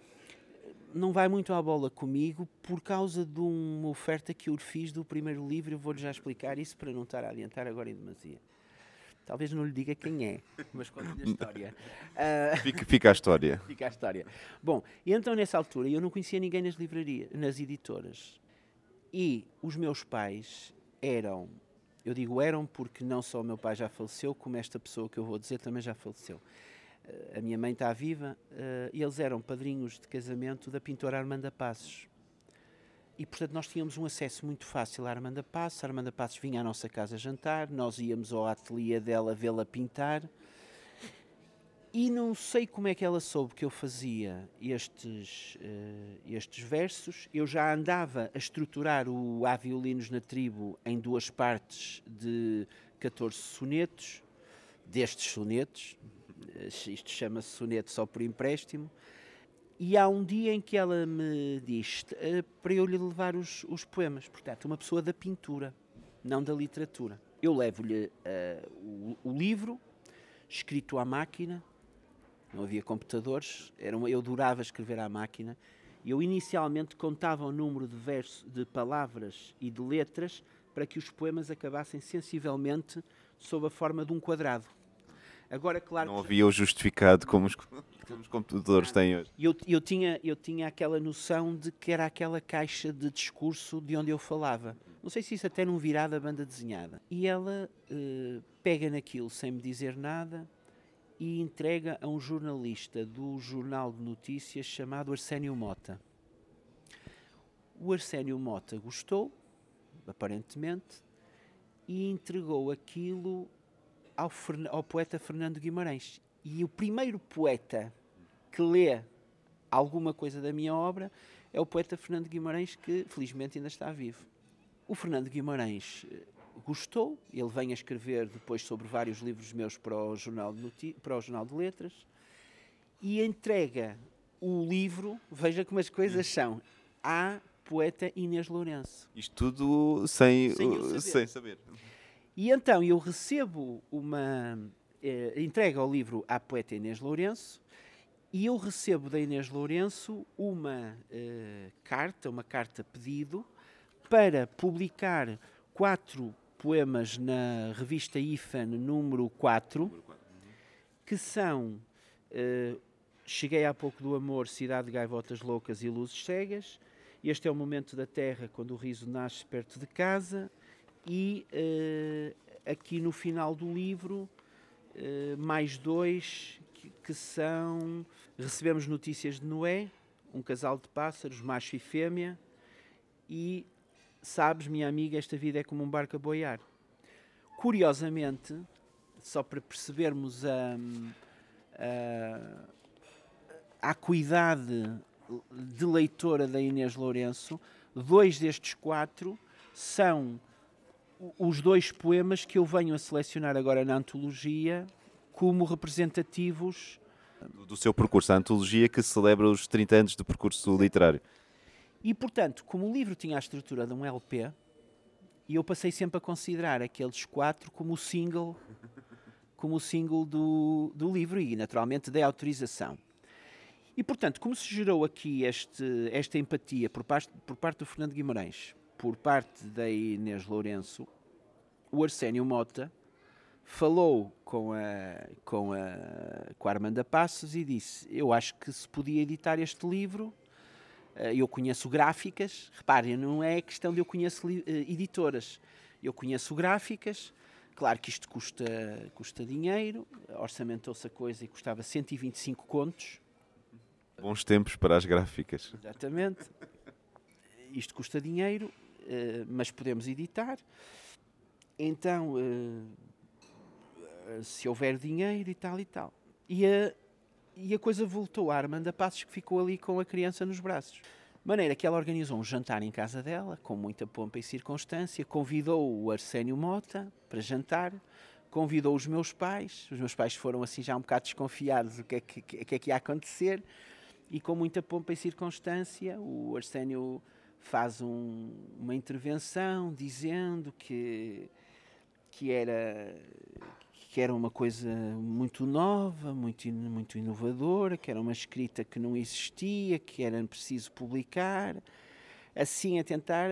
não vai muito à bola comigo por causa de uma oferta que eu lhe fiz do primeiro livro. Eu vou-lhe já explicar isso para não estar a adiantar agora em demasia. Talvez não lhe diga quem é, mas conto-lhe a história. Uh, <laughs> fica, fica a história. fica a história. Bom, e então nessa altura eu não conhecia ninguém nas livrarias, nas editoras. E os meus pais eram, eu digo eram porque não só o meu pai já faleceu, como esta pessoa que eu vou dizer também já faleceu. A minha mãe está viva uh, e eles eram padrinhos de casamento da pintora Armanda Passos e portanto nós tínhamos um acesso muito fácil à Armanda Passos. A Armanda Passos vinha à nossa casa jantar, nós íamos ao ateliê dela vê-la pintar. E não sei como é que ela soube que eu fazia estes, uh, estes versos. Eu já andava a estruturar o Há Violinos na Tribo em duas partes de 14 sonetos, destes sonetos. Eh, isto chama-se soneto só por empréstimo. E há um dia em que ela me diz uh, para eu lhe levar os, os, poemas. Portanto, uma pessoa da pintura, não da literatura. Eu levo-lhe uh, o, o, livro, escrito à máquina, não havia computadores, era uma, eu durava escrever à máquina. Eu inicialmente contava o número de, verso, de palavras e de letras para que os poemas acabassem sensivelmente sob a forma de um quadrado. Agora, claro não havia o justificado como os, como os computadores têm hoje. Eu, eu, tinha, eu tinha aquela noção de que era aquela caixa de discurso de onde eu falava. Não sei se isso até não virá da banda desenhada. E ela uh, pega naquilo sem me dizer nada e entrega a um jornalista do jornal de notícias chamado Arsénio Mota. O Arsénio Mota gostou, aparentemente, e entregou aquilo ao, ao poeta Fernando Guimarães. E o primeiro poeta que lê alguma coisa da minha obra é o poeta Fernando Guimarães, que felizmente ainda está vivo. O Fernando Guimarães eh, gostou, ele vem a escrever depois sobre vários livros meus para o Jornal de, para o Jornal de Letras e entrega o livro, veja como as coisas são, à poeta Inês Lourenço. Isto tudo sem, sem, saber. Sem saber. E então eu recebo uma. Eh, entrega o livro à poeta Inês Lourenço e eu recebo da Inês Lourenço uma eh, carta, uma carta pedido, para publicar quatro poemas na revista IFAN número 4, que são eh, Cheguei há pouco do amor, Cidade de Gaivotas Loucas e Luzes Cegas. Este é o momento da terra quando o riso nasce perto de casa e uh, aqui no final do livro uh, mais dois que, que, são recebemos notícias de Noé um casal de pássaros macho e fêmea e sabes minha amiga esta vida é como um barco a boiar. Curiosamente só para percebermos a, a, a acuidade de leitora da Inês Lourenço dois destes quatro são os dois poemas que eu venho a selecionar agora na antologia como representativos do seu percurso, a antologia que celebra os 30 anos de percurso literário. E, portanto, como o livro tinha a estrutura de um LP, e eu passei sempre a considerar aqueles quatro como o single, como o single do, do livro e, naturalmente, dei autorização. E, portanto, como se gerou aqui este, esta empatia por parte, por parte do Fernando Guimarães por parte da Inês Lourenço, o Arsénio Mota falou com a, com a, com a Armanda Passos e disse: Eu acho que se podia editar este livro. Eh, eu conheço gráficas, reparem, não é questão de eu conheço eh, editoras, eu conheço gráficas. Claro que isto custa, custa dinheiro, orçamentou-se a coisa e custava 125 contos. Bons tempos para as gráficas. Exatamente. Isto custa dinheiro, mas podemos editar. Então, uh, se houver dinheiro e tal e tal. E a, e a coisa voltou à Armanda Passos, que ficou ali com a criança nos braços. De maneira que ela organizou um jantar em casa dela, com muita pompa e circunstância, convidou o Arsénio Mota para jantar, convidou os meus pais, os meus pais foram assim já um bocado desconfiados do que é que, que, é que ia acontecer, e com muita pompa e circunstância, o Arsénio faz um, uma intervenção dizendo que, que era que era uma coisa muito nova, muito, muito inovadora, que era uma escrita que não existia, que era preciso publicar, assim a tentar.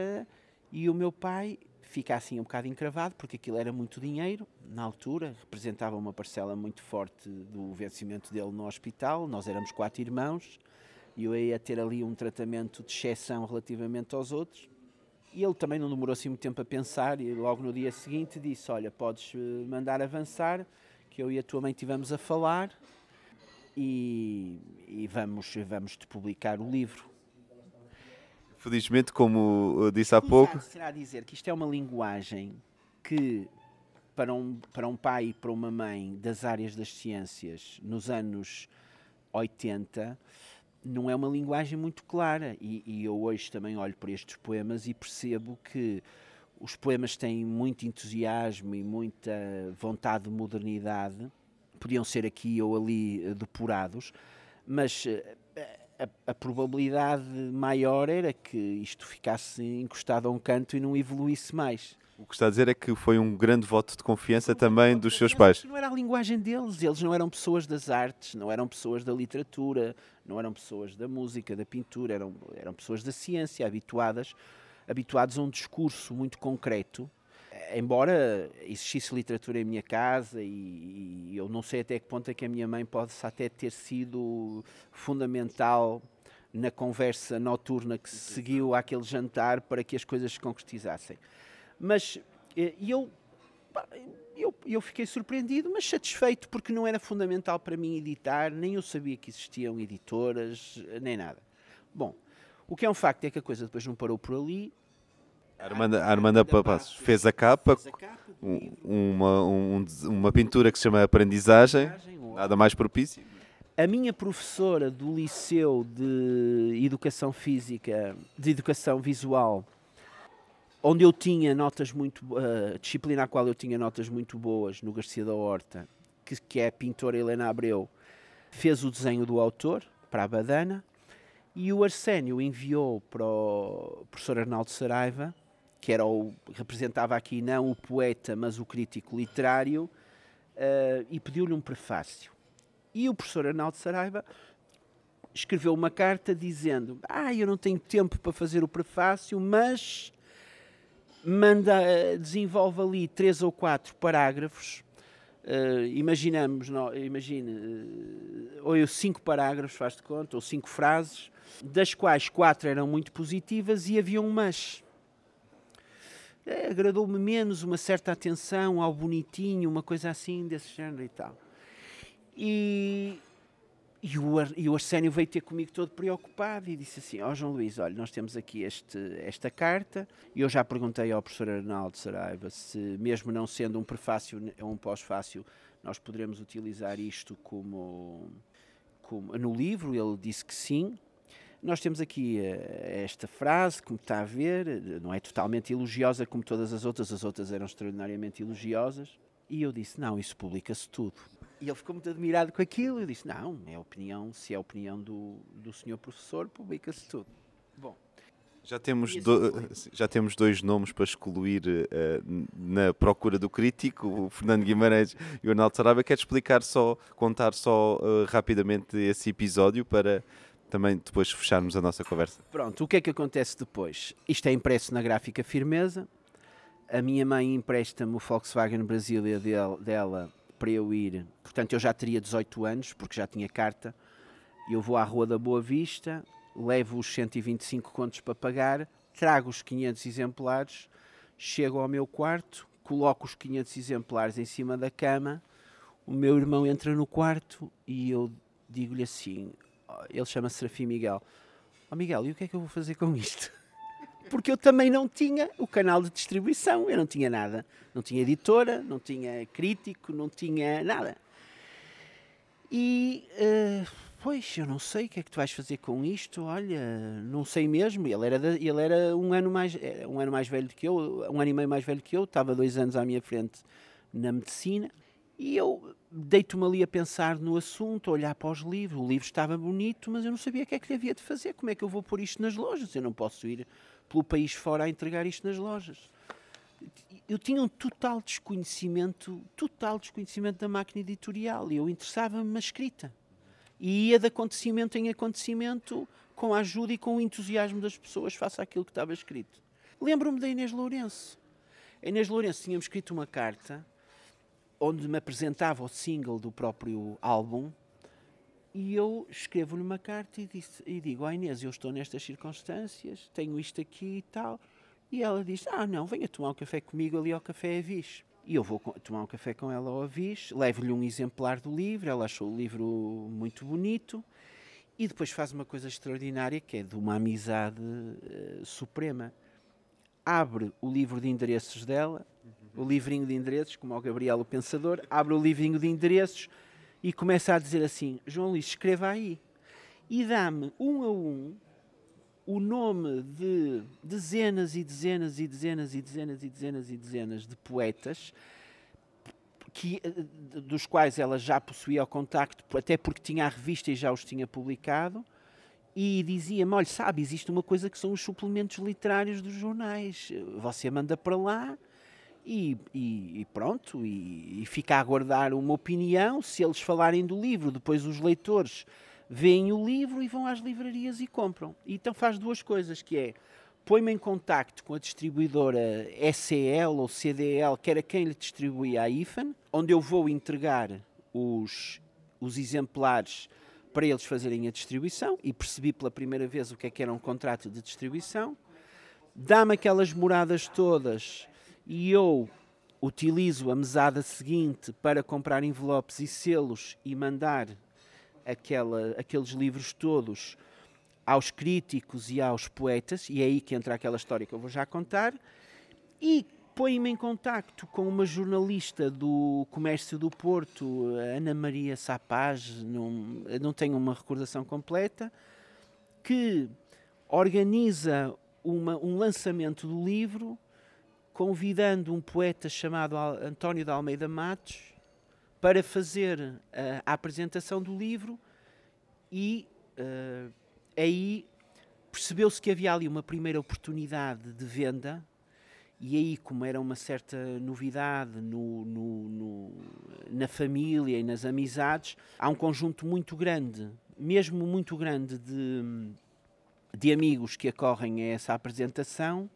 E o meu pai fica assim um bocado encravado, porque aquilo era muito dinheiro, na altura, representava uma parcela muito forte do vencimento dele no hospital. Nós éramos quatro irmãos e eu ia ter ali um tratamento de exceção relativamente aos outros. E ele também não demorou assim muito tempo a pensar e logo no dia seguinte disse: Olha, podes eh, mandar avançar, que eu e a tua mãe tivemos a falar e, e vamos, vamos te publicar o livro. Felizmente, como eu disse há pouco. Será dizer que isto é uma linguagem que, para um, para um pai e para uma mãe das áreas das ciências, nos anos 80, não é uma linguagem muito clara. E, e, eu hoje também olho para estes poemas e percebo que os poemas têm muito entusiasmo e muita vontade de modernidade, podiam ser aqui ou ali eh, depurados, mas eh, a, a, probabilidade maior era que isto ficasse encostado a um canto e não evoluísse mais. O que está a dizer é que foi um grande voto de confiança também dos seus pais. Não era a linguagem deles, eles não eram pessoas das artes, não eram pessoas da literatura, não eram pessoas da música, da pintura, eram, eram pessoas da ciência, habituadas, habituados a um discurso muito concreto. Embora existisse literatura em minha casa e, e eu não sei até que ponto é que a minha mãe pode até ter sido fundamental na conversa noturna que seguiu àquele jantar para que as coisas se concretizassem. Mas eh, eu, eu, eu fiquei surpreendido, mas satisfeito, porque não era fundamental para mim editar, nem eu sabia que existiam editoras, nem nada. Bom, o que é um facto é que a coisa depois não parou por ali. A Armanda, a Armanda Papassos fez a capa, fez a capa uma, um, uma pintura que se chama Aprendizagem, nada mais propício. A minha professora do Liceu de Educação Física, de Educação Visual, onde eu tinha notas muito uh, disciplina a qual eu tinha notas muito boas no Garcia da Horta que, que é a pintora Helena Abreu fez o desenho do autor para a badana e o Arsénio enviou para o professor Arnaldo Saraiva que era o representava aqui não o poeta mas o crítico literário uh, e pediu-lhe um prefácio. E o professor Arnaldo Saraiva escreveu uma carta dizendo ah eu não tenho tempo para fazer o prefácio mas manda, eh, desenvolve ali três ou quatro parágrafos. Uh, imaginamos, não, imagine, uh, ou cinco parágrafos, faz de conta, ou cinco frases, das quais quatro eram muito positivas e havia um mas. É, Agradou-me menos uma certa atenção ao bonitinho, uma coisa assim, desse género e tal. E, e o, e o Arsénio veio ter comigo todo preocupado e disse assim: Ó oh, João Luís, olha, nós temos aqui este, esta carta. E eu já perguntei ao professor Arnaldo Saraiva se, mesmo não sendo um prefácio ou um pós-fácio, nós poderemos utilizar isto como, como no livro. Ele disse que sim. Nós temos aqui uh, esta frase, como está a ver, não é totalmente elogiosa como todas as outras, as outras eram extraordinariamente elogiosas. E eu disse: não, isso publica-se tudo. E ele ficou muito admirado com aquilo. Eu disse: Não, é opinião, se é a opinião do, do senhor professor, publica-se tudo. Bom. Já temos, do, já temos dois nomes para excluir uh, na procura do crítico, o Fernando Guimarães e o Arnaldo Saraiva. Quer explicar só, contar só uh, rapidamente esse episódio para também depois fecharmos a nossa conversa? Pronto, o que é que acontece depois? Isto é impresso na gráfica Firmeza. A minha mãe empresta-me o Volkswagen Brasília dela para eu ir. Portanto, eu já teria 18 anos, porque já tinha carta. Eu vou à Rua da Boa Vista, levo os 125 contos para pagar, trago os 500 exemplares, chego ao meu quarto, coloco os 500 exemplares em cima da cama. O meu irmão entra no quarto e eu digo-lhe assim: ele chama-se Serafim Miguel. Oh Miguel, e o que é que eu vou fazer com isto? Porque eu também não tinha o canal de distribuição, eu não tinha nada. Não tinha editora, não tinha crítico, não tinha nada. E, uh, pois, eu não sei o que é que tu vais fazer com isto, olha, não sei mesmo. Ele era, de, ele era um ano mais um ano mais velho que eu, um ano e meio mais velho que eu, estava dois anos à minha frente na medicina. E eu deito-me ali a pensar no assunto, a olhar para os livros. O livro estava bonito, mas eu não sabia o que é que lhe havia de fazer. Como é que eu vou pôr isto nas lojas? Eu não posso ir pelo país fora a entregar isto nas lojas. eu tinha um total desconhecimento, total desconhecimento da máquina editorial e eu interessava-me na escrita. E ia de acontecimento em acontecimento com a ajuda e com o entusiasmo das pessoas face àquilo que estava escrito. Lembro-me da Inês Lourenço. A Inês Lourenço tinha-me escrito uma carta onde me apresentava o single do próprio álbum e eu escrevo-lhe uma carta e, disse, e digo, oh Inês, eu estou nestas circunstâncias, tenho isto aqui e tal. E ela diz, ah não, venha tomar um café comigo ali ao Café Avis. E eu vou tomar um café com ela ao Avis, levo-lhe um exemplar do livro, ela achou o livro muito bonito e depois faz uma coisa extraordinária que é de uma amizade uh, suprema. Abre o livro de endereços dela, o livrinho de endereços, como o Gabriel o Pensador, abre o livrinho de endereços e começa a dizer assim: João Luís, escreva aí. E dá-me um a um o nome de dezenas e dezenas e dezenas e dezenas e dezenas e dezenas de poetas que, eh, dos quais ela já possuía o contacto, até porque tinha a revista e já os tinha publicado, e dizia-me: olha, sabe, existe uma coisa que são os suplementos literários dos jornais. Você manda para lá e, e, e pronto, e, e, fica a aguardar uma opinião. Se eles falarem do livro, depois os leitores veem o livro e vão às livrarias e compram. E então faz duas coisas, que é põe-me em contacto com a distribuidora SCL ou CDL, que era quem lhe distribuía a IFAN, onde eu vou entregar os, os exemplares para eles fazerem a distribuição e percebi pela primeira vez o que é que era um contrato de distribuição. Dá-me aquelas moradas todas e eu utilizo a mesada seguinte para comprar envelopes e selos e mandar aquela, aqueles livros todos aos críticos e aos poetas, e é aí que entra aquela história que eu vou já contar, e põe-me em contacto com uma jornalista do Comércio do Porto, Ana Maria Sapaz, não, não tenho uma recordação completa, que organiza uma, um lançamento do livro convidando um poeta chamado António de Almeida Matos para fazer uh, a apresentação do livro e uh, aí percebeu-se que havia ali uma primeira oportunidade de venda e aí como era uma certa novidade no, no, no, na família e nas amizades há um conjunto muito grande mesmo muito grande de, de amigos que acorrem a essa apresentação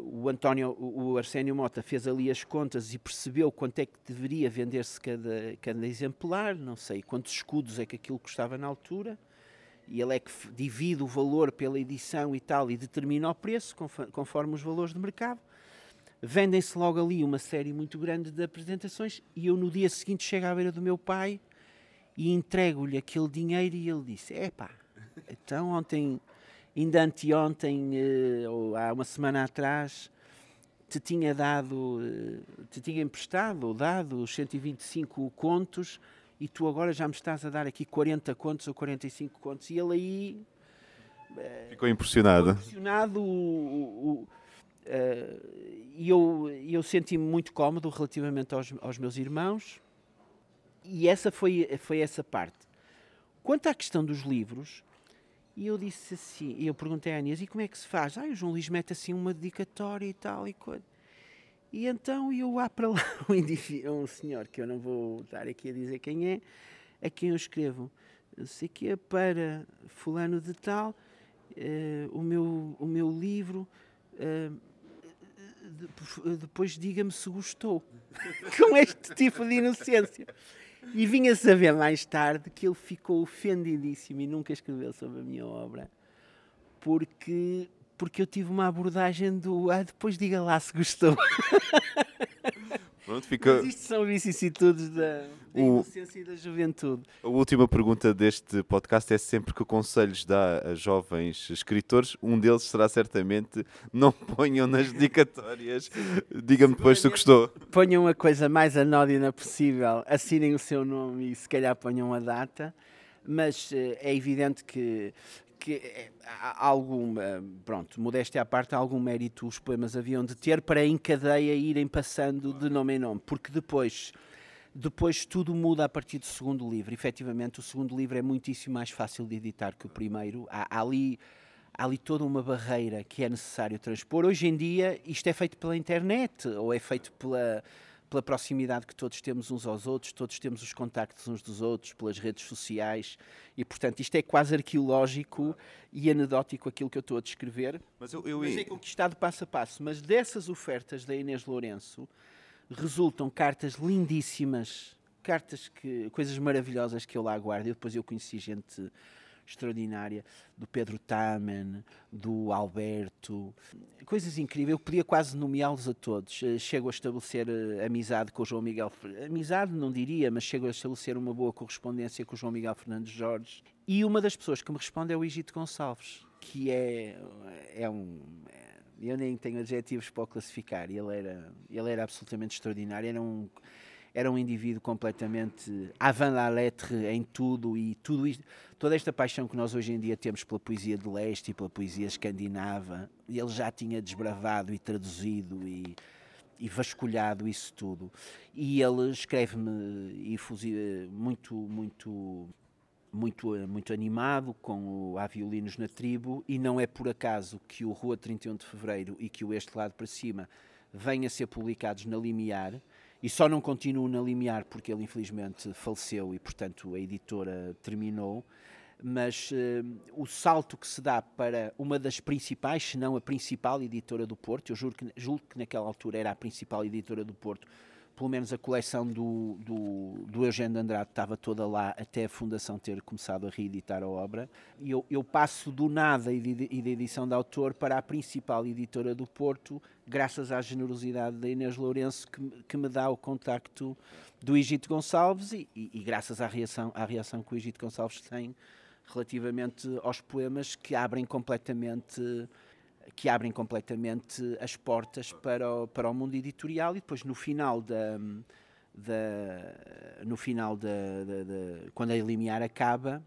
o António, o Arsénio Mota fez ali as contas e percebeu quanto é que deveria vender-se cada, cada exemplar, não sei quantos escudos é que aquilo custava na altura, e ele é que divide o valor pela edição e tal e determina o preço conforme os valores de mercado. Vendem-se logo ali uma série muito grande de apresentações e eu no dia seguinte chego à beira do meu pai e entrego-lhe aquele dinheiro e ele disse: Epá, então ontem ainda anteontem, eh, ou há uma semana atrás, te tinha dado, eh, te tinha emprestado ou dado os 125 contos e tu agora já me estás a dar aqui 40 contos ou 45 contos. E ele aí. Eh, ficou impressionado. Ficou impressionado. O, o, e eu, eu senti-me muito cómodo relativamente aos, aos meus irmãos. E essa foi, foi essa parte. Quanto à questão dos livros, e eu disse assim, e eu perguntei à Inês, e como é que se faz? Ah, o João Luís mete assim uma dedicatória e tal e coisa. E então eu há para lá <laughs> um, senhor, que eu não vou estar aqui a dizer quem é, a quem eu escrevo, sei que é para fulano de tal, uh, o, meu, o meu livro, uh, depois diga-me se gostou. <laughs> Com este tipo de inocência. E vinha saber mais tarde que ele ficou ofendidíssimo e nunca escreveu sobre a minha obra, porque, porque eu tive uma abordagem do ah, depois diga lá se gostou. <laughs> Pronto, fica... Mas isto são vicissitudes da, da o... inocência e da juventude. A última pergunta deste podcast é sempre que conselhos dá a jovens escritores. Um deles será certamente não ponham nas <laughs> dedicatórias. Diga-me depois se gostou. Ponham a coisa mais anódina possível, assinem o seu nome e se calhar ponham a data. Mas eh, é evidente que, que eh, há alguma, pronto, modéstia à parte, há algum mérito os poemas haviam de ter para em cadeia irem passando de nome em nome, porque depois, depois tudo muda a partir do segundo livro. Efetivamente, o segundo livro é muitíssimo mais fácil de editar que o primeiro. Há, há ali, há ali toda uma barreira que é necessário transpor. Hoje em dia, isto é feito pela internet ou é feito pela, pela proximidade que todos temos uns aos outros, todos temos os contactos uns dos outros, pelas redes sociais, e portanto isto é quase arqueológico e anedótico aquilo que eu estou a descrever. Mas, eu, eu... mas é conquistado passo a passo. Mas dessas ofertas da Inês Lourenço resultam cartas lindíssimas, cartas que coisas maravilhosas que eu lá guardo. E depois eu conheci gente extraordinária do Pedro Tamen, do Alberto, coisas incríveis. Eu podia quase nomeá-los a todos. Eh, chego a estabelecer eh, amizade com o João Miguel, amizade não diria, mas chego a estabelecer uma boa correspondência com o João Miguel Fernandes Jorge. E uma das pessoas que me responde é o Egito Gonçalves, que é, é um. É, eu nem tenho adjetivos para o classificar. Ele era, ele era absolutamente extraordinário. Era um era um indivíduo completamente avant la lettre em tudo e tudo isto, toda esta paixão que nós hoje em dia temos pela poesia de leste e pela poesia escandinava, ele já tinha desbravado e traduzido e, e vasculhado isso tudo. E ele escreve-me muito, muito, muito, muito animado com o Há Violinos na Tribo e não é por acaso que o Rua 31 de Fevereiro e que o Este Lado para Cima venham a ser publicados na Limiar, e só não continuo na Limiar porque ele infelizmente faleceu e portanto a editora terminou. Mas uh, o salto que se dá para uma das principais, se não a principal editora do Porto, eu juro que, juro que naquela altura era a principal editora do Porto, pelo menos a coleção do, do, do Eugênio de Andrade estava toda lá até a Fundação ter começado a reeditar a obra. E eu, eu passo do nada e da edição de autor para a principal editora do Porto, graças à generosidade da Inês Lourenço, que, que me dá o contacto do Egito Gonçalves e, e, e, graças à reação, à reação que o Egito Gonçalves tem relativamente aos poemas que abrem completamente que abrem completamente as portas para o, para o mundo editorial e depois no final da, da no final da, da, da quando a Limiar acaba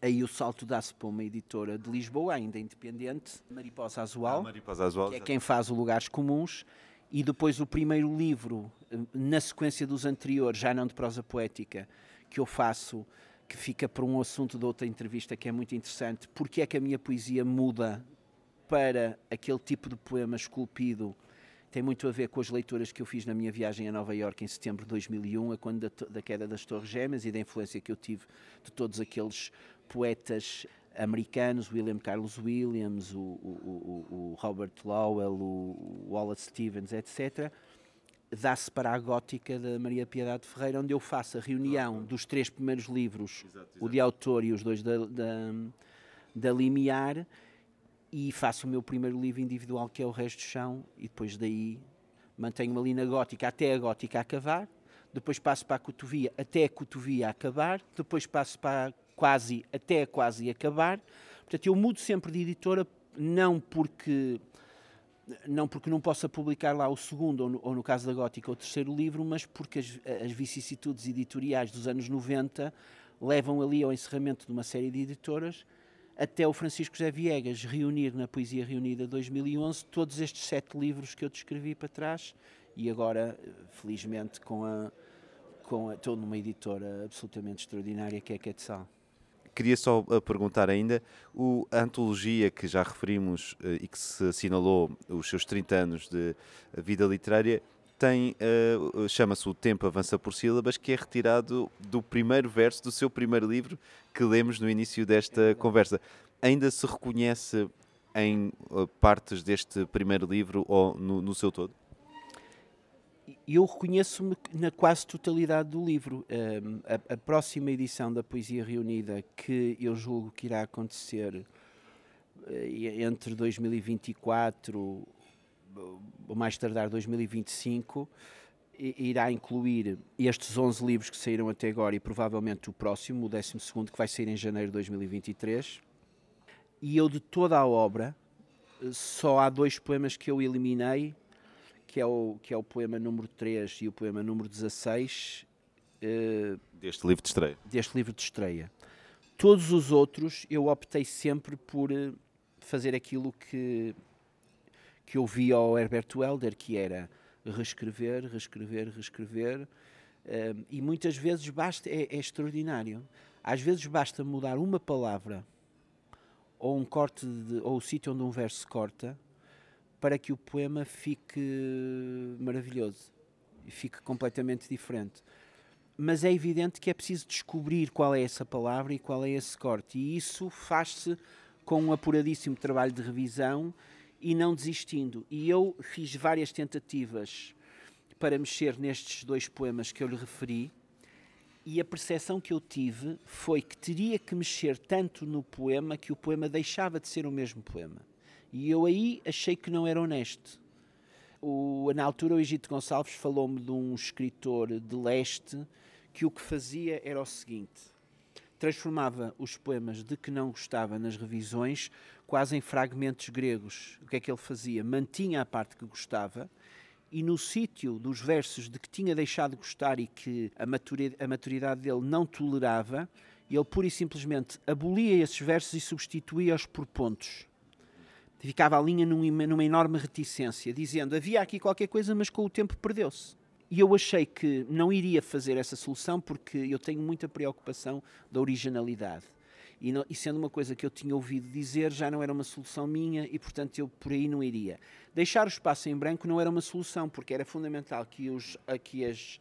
aí o salto dá-se para uma editora de Lisboa ainda independente Mariposa Azual, ah, Mariposa Azual que é quem faz o Lugares Comuns e depois o primeiro livro na sequência dos anteriores já não de prosa poética que eu faço que fica para um assunto de outra entrevista que é muito interessante porque é que a minha poesia muda para aquele tipo de poema esculpido tem muito a ver com as leituras que eu fiz na minha viagem a Nova Iorque em setembro de 2001, a quando da, da, queda das Torres Gêmeas e da influência que eu tive de todos aqueles poetas americanos, William Carlos Williams, o, o, o, o Robert Lowell, o Wallace Stevens, etc., dá-se para a gótica da Maria Piedade Ferreira, onde eu faço a reunião dos três primeiros livros, exato, exato. o de autor e os dois da, da, da Limiar, e faço o meu primeiro livro individual que é o Resto do Chão e depois daí mantenho-me ali na gótica até a gótica acabar, depois passo para a cotovia até a cotovia acabar, depois passo para a quase até a quase acabar. Portanto, eu mudo sempre de editora não porque não porque não possa publicar lá o segundo, ou no, ou no, caso da Gótica, o terceiro livro, mas porque as, as, vicissitudes editoriais dos anos 90 levam ali ao encerramento de uma série de editoras até o Francisco José Viegas reunir na Poesia Reunida 2011 todos estes sete livros que eu descrevi para trás e agora, felizmente, com a, com a, estou numa editora absolutamente extraordinária que é a Quetzal. Queria só eh, perguntar ainda, o, a antologia que já referimos eh, e que se assinalou os seus 30 anos de vida literária, tem, uh, chama-se O Tempo Avança por Sílabas, que é retirado do primeiro verso do seu primeiro livro que lemos no início desta conversa. Ainda se reconhece em uh, partes deste primeiro livro ou no, no seu todo? Eu reconheço-me na quase totalidade do livro. Um, a, a, próxima edição da Poesia Reunida, que eu julgo que irá acontecer uh, entre 2024 ou mais tardar 2025, irá incluir estes 11 livros que saíram até agora e provavelmente o próximo, o 12 que vai sair em janeiro de 2023. E eu, de toda a obra, só há dois poemas que eu eliminei, que é o, que é o poema número 3 e o poema número 16. Uh, deste livro de estreia. Deste livro de estreia. Todos os outros eu optei sempre por eh, fazer aquilo que que eu vi ao Herbert Welder, que era reescrever, reescrever, reescrever, um, e muitas vezes basta, é, é, extraordinário. Às vezes basta mudar uma palavra ou um corte de, ou o sítio onde um verso se corta para que o poema fique maravilhoso e fique completamente diferente. Mas é evidente que é preciso descobrir qual é essa palavra e qual é esse corte, e isso faz-se com um apuradíssimo trabalho de revisão e não desistindo. E eu fiz várias tentativas para mexer nestes dois poemas que eu lhe referi, e a percepção que eu tive foi que teria que mexer tanto no poema que o poema deixava de ser o mesmo poema. E eu aí achei que não era honesto. O, na altura, o Egito Gonçalves falou-me de um escritor de leste que o que fazia era o seguinte: transformava os poemas de que não gostava nas revisões quase em fragmentos gregos. O que é que ele fazia? Mantinha a parte que gostava e no sítio dos versos de que tinha deixado de gostar e que a maturidade, a maturidade dele não tolerava, ele pura e simplesmente abolia esses versos e substituía-os por pontos. Ficava a linha numa, numa enorme reticência, dizendo havia aqui qualquer coisa, mas com o tempo perdeu-se. E eu achei que não iria fazer essa solução porque eu tenho muita preocupação da originalidade. E, não, e, sendo uma coisa que eu tinha ouvido dizer, já não era uma solução minha e, portanto, eu por aí não iria. Deixar o espaço em branco não era uma solução, porque era fundamental que os, que as,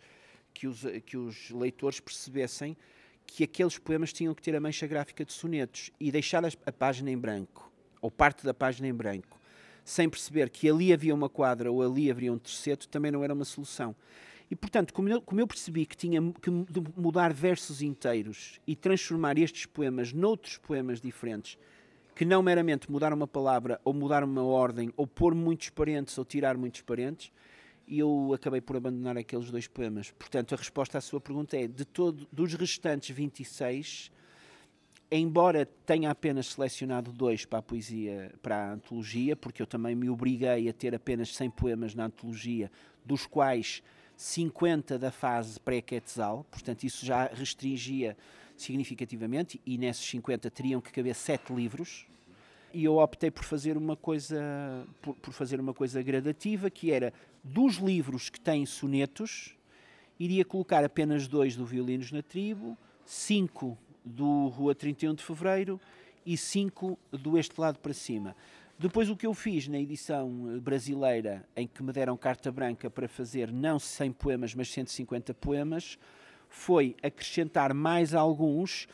que os, que os leitores percebessem que aqueles poemas tinham que ter a mancha gráfica de sonetos e deixar a página em branco, ou parte da página em branco, sem perceber que ali havia uma quadra ou ali haveria um terceto, também não era uma solução. E, portanto, como eu, como eu percebi que tinha que mudar versos inteiros e transformar estes poemas noutros poemas diferentes, que não meramente mudar uma palavra ou mudar uma ordem ou pôr muitos parentes ou tirar muitos parentes, eu acabei por abandonar aqueles dois poemas. Portanto, a resposta à sua pergunta é: de todo, dos restantes 26, embora tenha apenas selecionado dois para a poesia, para a antologia, porque eu também me obriguei a ter apenas 100 poemas na antologia, dos quais 50 da fase pré-Quetzal, portanto isso já restringia significativamente e nesses 50 teriam que caber sete livros. E eu optei por fazer uma coisa por, por fazer uma coisa gradativa, que era dos livros que têm sonetos, iria colocar apenas dois do Violinos na Tribo, cinco do Rua 31 de Fevereiro e cinco do Este Lado para Cima. Depois o que eu fiz na edição eh, brasileira, em que me deram carta branca para fazer não 100 poemas, mas 150 poemas, foi acrescentar mais alguns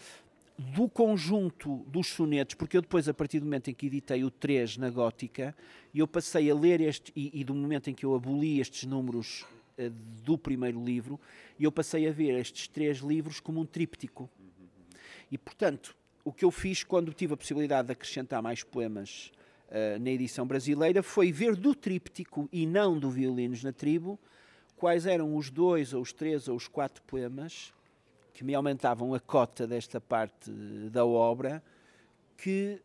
do conjunto dos sonetos, porque eu depois, a partir do momento em que editei o 3 na Gótica, eu passei a ler este, e, e do momento em que eu aboli estes números uh, do primeiro livro, eu passei a ver estes três livros como um tríptico. E, portanto, o que eu fiz quando tive a possibilidade de acrescentar mais poemas uh, na edição brasileira foi ver do tríptico e não do Violinos na Tribo quais eram os dois, ou os três, ou os quatro poemas que me aumentavam a cota desta parte da obra que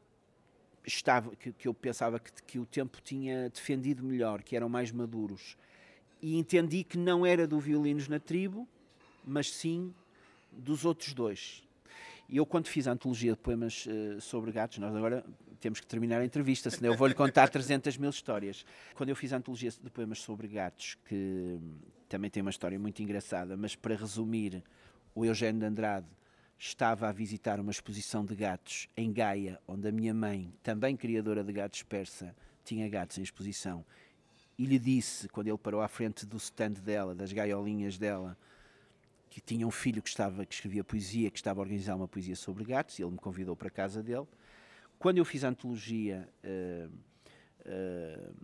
estava que, que eu pensava que, que o tempo tinha defendido melhor, que eram mais maduros. E entendi que não era do Violinos na Tribo, mas sim dos outros dois. E eu, quando fiz a antologia de poemas uh, sobre gatos, nós agora temos que terminar a entrevista, senão eu vou-lhe contar 300 mil histórias. Quando eu fiz a antologia de poemas sobre gatos, que também tem uma história muito engraçada, mas para resumir, o Eugênio de Andrade estava a visitar uma exposição de gatos em Gaia, onde a minha mãe, também criadora de gatos persa, tinha gatos em exposição. E lhe disse, quando ele parou à frente do stand dela, das gaiolinhas dela, que tinha um filho que estava que escrevia poesia, que estava a organizar uma poesia sobre gatos, e ele me convidou para a casa dele. Quando eu fiz a antologia uh, uh,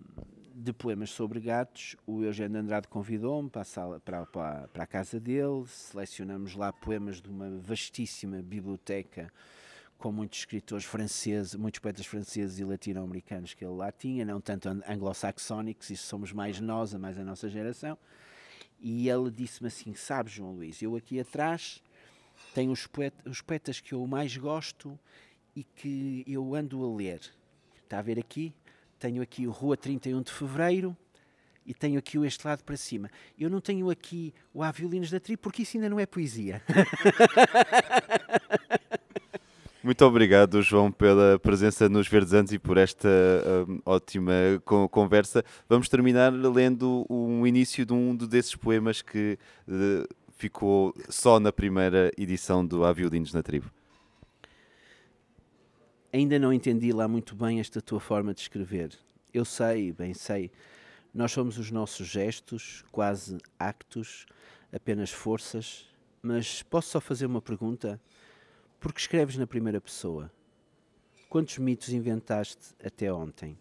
de poemas sobre gatos, o Eugênio Andrade convidou-me para, para, para, para, a casa dele, selecionamos lá poemas de uma vastíssima biblioteca com muitos escritores franceses, muitos poetas franceses e latino-americanos que ele lá tinha, não tanto anglo-saxónicos, isso somos mais nós, mais a nossa geração. E ele disse-me assim: Sabes, João Luís, eu aqui atrás tenho os, poetas, os poetas que eu mais gosto e que eu ando a ler. Está a ver aqui? Tenho aqui o Rua 31 de Fevereiro e tenho aqui o Este Lado para Cima. Eu não tenho aqui o Há Violinos da Tri porque isso ainda não é poesia. <laughs> Muito obrigado, João, pela presença nos Verdes Antes e por esta um, ótima conversa. Vamos terminar lendo um início de um desses poemas que eh, ficou só na primeira edição do Há Violinos na Tribo. Ainda não entendi lá muito bem esta tua forma de escrever. Eu sei, bem sei. Nós somos os nossos gestos, quase actos, apenas forças. Mas posso só fazer uma pergunta? Porque escreves na primeira pessoa. Quantos mitos inventaste até ontem?